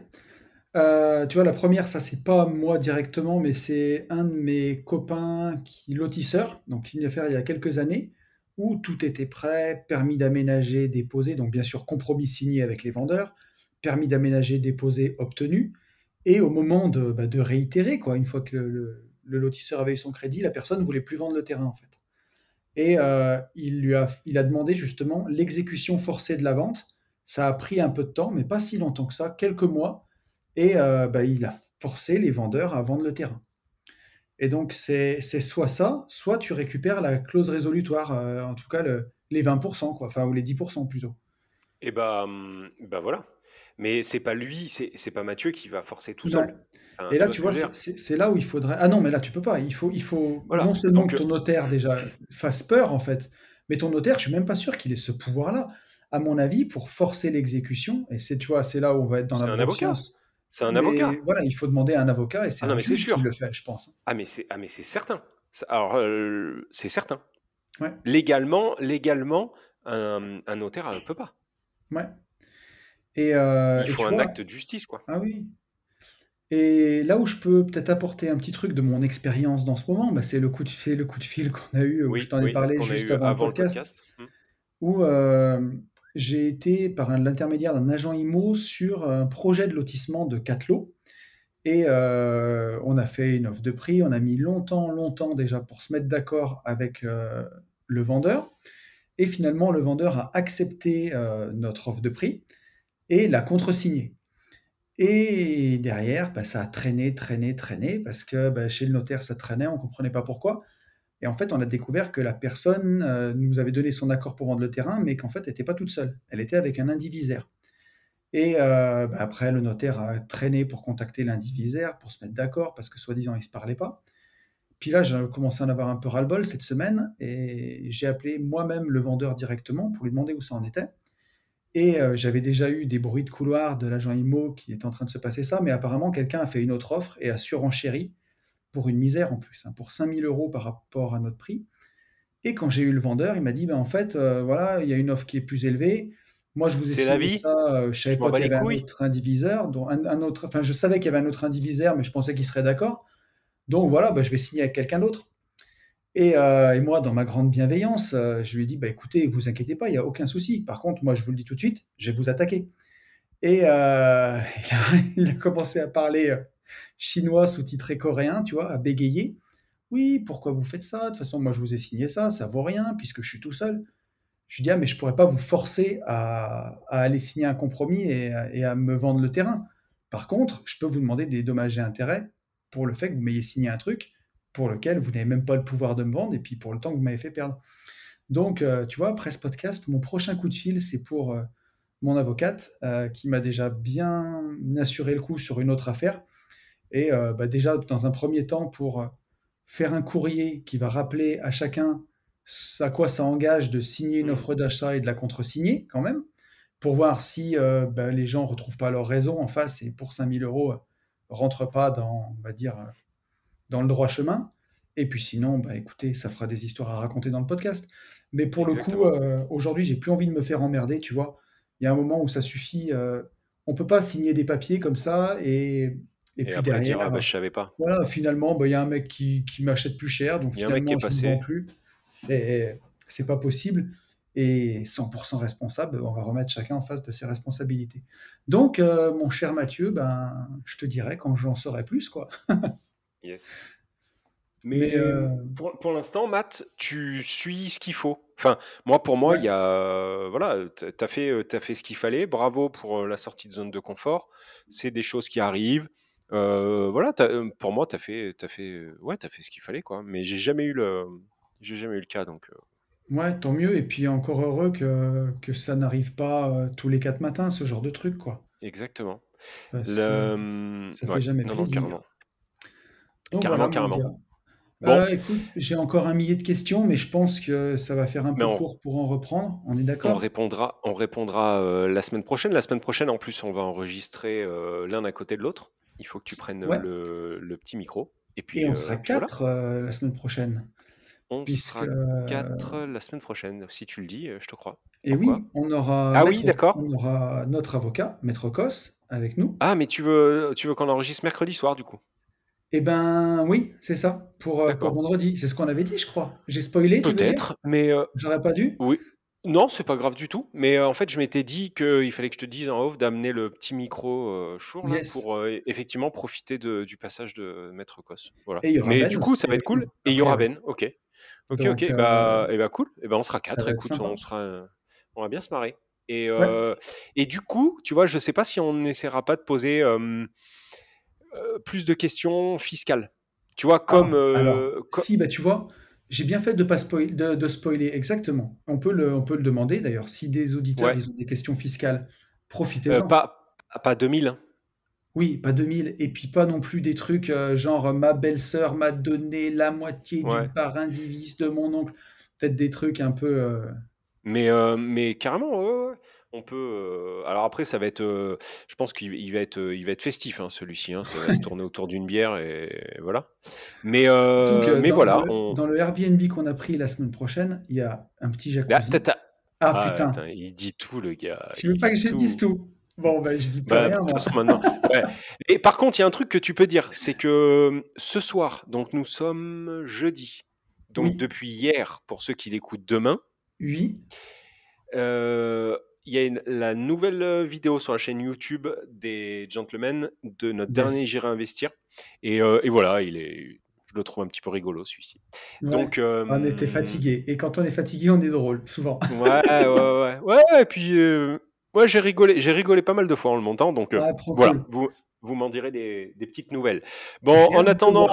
tu vois, la première, ça c'est pas moi directement, mais c'est un de mes copains qui lotisseur, donc l'a fait il y a quelques années, où tout était prêt, permis d'aménager, déposé, donc bien sûr compromis signé avec les vendeurs, permis d'aménager, déposé, obtenu, et au moment de, bah, réitérer, quoi, une fois que le, lotisseur avait eu son crédit, la personne ne voulait plus vendre le terrain en fait. Et euh, il lui a, demandé justement l'exécution forcée de la vente. Ça a pris un peu de temps, mais pas si longtemps que ça, quelques mois, et euh, bah, il a forcé les vendeurs à vendre le terrain. Et donc, c'est soit ça, soit tu récupères la clause résolutoire, euh, en tout cas les 20%, quoi, enfin, ou les 10% plutôt. Et bah, bah voilà. Mais c'est pas lui, c'est pas Mathieu qui va forcer tout seul. et là, tu vois, c'est là où il faudrait. Ah non, mais là, tu peux pas. Il faut, il faut non seulement que ton notaire déjà fasse peur, en fait, mais ton notaire, je suis même pas sûr qu'il ait ce pouvoir-là. À mon avis, pour forcer l'exécution, et c'est, tu vois, c'est là où on va être dans la avocat. C'est un avocat. Voilà, il faut demander à un avocat et c'est ah un juge qui le fait, je pense. Ah mais c'est ah mais c'est certain. Alors euh, c'est certain. Ouais. Légalement, légalement, un, un notaire ne peut pas. Ouais. Et euh, il faut un acte de justice, quoi. Ah oui. Et là où je peux peut-être apporter un petit truc de mon expérience dans ce moment, bah, c'est le coup de fil, le coup de fil qu'on a eu, où je t'en ai parlé juste avant, le podcast, mmh. où euh, j'ai été par l'intermédiaire d'un agent IMO sur un projet de lotissement de 4 lots. Et euh, on a fait une offre de prix, on a mis longtemps, longtemps déjà pour se mettre d'accord avec euh, le vendeur. Et finalement, le vendeur a accepté euh, notre offre de prix et l'a contre-signé. Et derrière, bah, ça a traîné, traîné, traîné, parce que bah, chez le notaire, ça traînait, on ne comprenait pas pourquoi. Et en fait, on a découvert que la personne euh, nous avait donné son accord pour vendre le terrain, mais qu'en fait, elle n'était pas toute seule. Elle était avec un indivisaire. Et euh, bah, après, le notaire a traîné pour contacter l'indivisaire, pour se mettre d'accord, parce que soi-disant, ils ne se parlaient pas. Puis là, j'ai commencé à en avoir un peu ras-le-bol cette semaine, et j'ai appelé moi-même le vendeur directement pour lui demander où ça en était. Et euh, j'avais déjà eu des bruits de couloir de l'agent IMO qui est en train de se passer ça, mais apparemment, quelqu'un a fait une autre offre et a surenchéri pour une misère en plus, hein, pour 5000 euros par rapport à notre prix. Et quand j'ai eu le vendeur, il m'a dit, ben, en fait, euh, voilà, il y a une offre qui est plus élevée. Moi, je vous ai la vie. ça, euh, je savais Je pas qu'il y avait un autre indiviseur, un, un autre, enfin, je savais qu'il y avait un autre indiviseur, mais je pensais qu'il serait d'accord. Donc voilà, ben, je vais signer avec quelqu'un d'autre. Et, euh, et moi, dans ma grande bienveillance, je lui ai dit, bah, écoutez, vous inquiétez pas, il n'y a aucun souci. Par contre, moi, je vous le dis tout de suite, je vais vous attaquer. Et il, a, il a commencé à parler chinois sous-titré coréen, tu vois, à bégayer. Oui, pourquoi vous faites ça? De toute façon, moi, je vous ai signé ça, ça vaut rien puisque je suis tout seul. Je lui dis, ah, mais je pourrais pas vous forcer à, aller signer un compromis et, à- et à me vendre le terrain. Par contre, je peux vous demander des dommages et intérêts pour le fait que vous m'ayez signé un truc pour lequel vous n'avez même pas le pouvoir de me vendre et puis pour le temps que vous m'avez fait perdre. Donc, euh, tu vois, après ce podcast, mon prochain coup de fil, c'est pour euh, mon avocate euh, qui m'a déjà bien assuré le coup sur une autre affaire. Et euh, bah, déjà, dans un premier temps, pour euh, faire un courrier qui va rappeler à chacun à quoi ça engage de signer une Mm. offre d'achat et de la contresigner quand même, pour voir si euh, bah, les gens ne retrouvent pas leur raison en face et pour 5000 euros, rentrent pas dans, on va dire, dans le droit chemin. Et puis sinon, bah, écoutez, ça fera des histoires à raconter dans le podcast. Mais pour le coup, euh, aujourd'hui, j'ai plus envie de me faire emmerder, tu vois. Il y a un moment où ça suffit. euh, on peut pas signer des papiers comme ça et, et Et puis après dire, ah derrière, bah, je savais pas. voilà, finalement, bah, il y a un mec qui, qui m'achète plus cher, donc y a un mec qui finalement, est je ne vends plus. C'est, c'est pas possible. Et 100% responsable, on va remettre chacun en face de ses responsabilités. Donc, euh, mon cher Mathieu, ben, je te dirai quand j'en saurai plus, quoi. Yes. Mais Mais euh, pour, pour l'instant, Matt, tu suis ce qu'il faut. Enfin, moi, pour moi, ouais, il y a, euh, voilà, t'as fait, euh, t'as fait ce qu'il fallait. Bravo pour euh, la sortie de zone de confort. C'est des choses qui arrivent. Euh, voilà, pour moi, t'as fait, t'as fait, ouais, t'as fait ce qu'il fallait, quoi. Mais j'ai jamais eu le, j'ai jamais eu le cas, donc. ouais, tant mieux. Et puis encore heureux que, que ça n'arrive pas tous les quatre matins, ce genre de truc, quoi. exactement. Le, ça fait ouais, jamais non, non, plaisir. carrément, Donc carrément, voilà, carrément. Bon, Euh, écoute, j'ai encore un millier de questions, mais je pense que ça va faire un peu on, court pour en reprendre. On est On d'accord? répondra, on répondra euh, la semaine prochaine. La semaine prochaine, en plus, on va enregistrer euh, l'un à côté de l'autre. Il faut que tu prennes Ouais. le, le petit micro. Et Et puis, on euh, sera voilà, quatre euh, la semaine prochaine, on puisque sera euh, quatre la semaine prochaine. Si tu le dis, euh, je te crois. et Pourquoi? oui, on aura Ah oui, maître, d'accord. on aura notre avocat, Maître Cos, avec nous. Ah, mais tu veux, tu veux qu'on enregistre mercredi soir, du coup? Eh ben oui, c'est ça, pour, euh, vendredi. C'est ce qu'on avait dit, je crois. J'ai spoilé? Peut-être, mais euh, J'aurais pas dû? oui. Non, c'est pas grave du tout. Mais euh, en fait, je m'étais dit qu'il fallait que je te dise en off d'amener le petit micro euh, Shure là Yes. pour euh, effectivement profiter de- du passage de Maître Cos. Voilà. Et il y aura Mais Ben du coup, aussi ça va être avec nous cool. Et il y après, aura ouais. Ben. Ok. Ok, Donc ok. euh, Bah, et bah cool. Et ben on sera ça quatre. va être Écoute, sympa. on sera, on va bien se marrer. Et Ouais. euh, et du coup, tu vois, je sais pas si on n'essaiera pas de poser euh, euh, plus de questions fiscales. Tu vois, comme Ah, alors, euh, co- si, bah tu vois, j'ai bien fait de pas spoil, de, de spoiler, exactement. On peut le, on peut le demander d'ailleurs. Si des auditeurs, ouais, ils ont des questions fiscales, euh, profitez-en. pas pas 2000. hein. Oui, pas 2000, et puis pas non plus des trucs euh, genre euh, ma belle-sœur m'a donné la moitié Ouais. du parrain divise de mon oncle. Peut-être des trucs un peu. euh, Mais, euh, mais carrément, ouais. On peut. euh, Alors après, ça va être. euh, Je pense qu'il il va être, euh, il va être festif, hein, celui-ci. hein. Ça va se tourner autour d'une bière et voilà. Mais, Donc, euh, euh, mais dans, voilà. dans le, On... dans le Airbnb qu'on a pris la semaine prochaine, il y a un petit Ah, jacuzzi. t'as- Ah ah, putain, putain, il dit tout, le gars. tu veux Il pas que dit je dise tout? tout? Bon, ben je dis plus Bah, de rien, toute moi. façon, maintenant. ouais. Et par contre, il y a un truc que tu peux dire, c'est que ce soir, donc nous sommes jeudi. Donc Oui, depuis hier, pour ceux qui l'écoutent demain, oui, Euh, il y a une- la nouvelle euh, vidéo sur la chaîne YouTube des Gentlemen de notre dernier. J'irai investir. Et, euh, et voilà, il est, je le trouve un petit peu rigolo celui-ci. Ouais, Donc, on était euh, fatigué. Et quand on est fatigué, on est drôle, souvent. ouais, ouais, ouais, ouais. Et puis, euh, ouais, j'ai rigolé, j'ai rigolé pas mal de fois en le montant. Donc, euh, Ah, voilà, cool. vous, vous m'en direz des, des petites nouvelles. Bon, en attendant.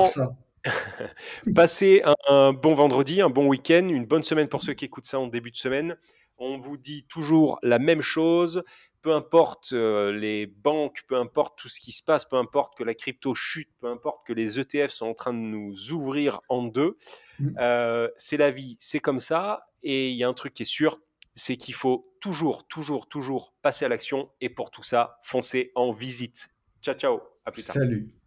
Passez un, bon vendredi, un bon week-end, une bonne semaine pour ceux qui écoutent ça en début de semaine. On vous dit toujours la même chose. Peu importe euh, les banques, peu importe tout ce qui se passe, peu importe que la crypto chute, peu importe que les ETF sont en train de nous ouvrir en deux. Mm. Euh, c'est la vie, c'est comme ça. Et il y a un truc qui est sûr, c'est qu'il faut toujours, toujours, toujours passer à l'action. Et pour tout ça, foncer en visite. Ciao, ciao. À plus tard. Salut.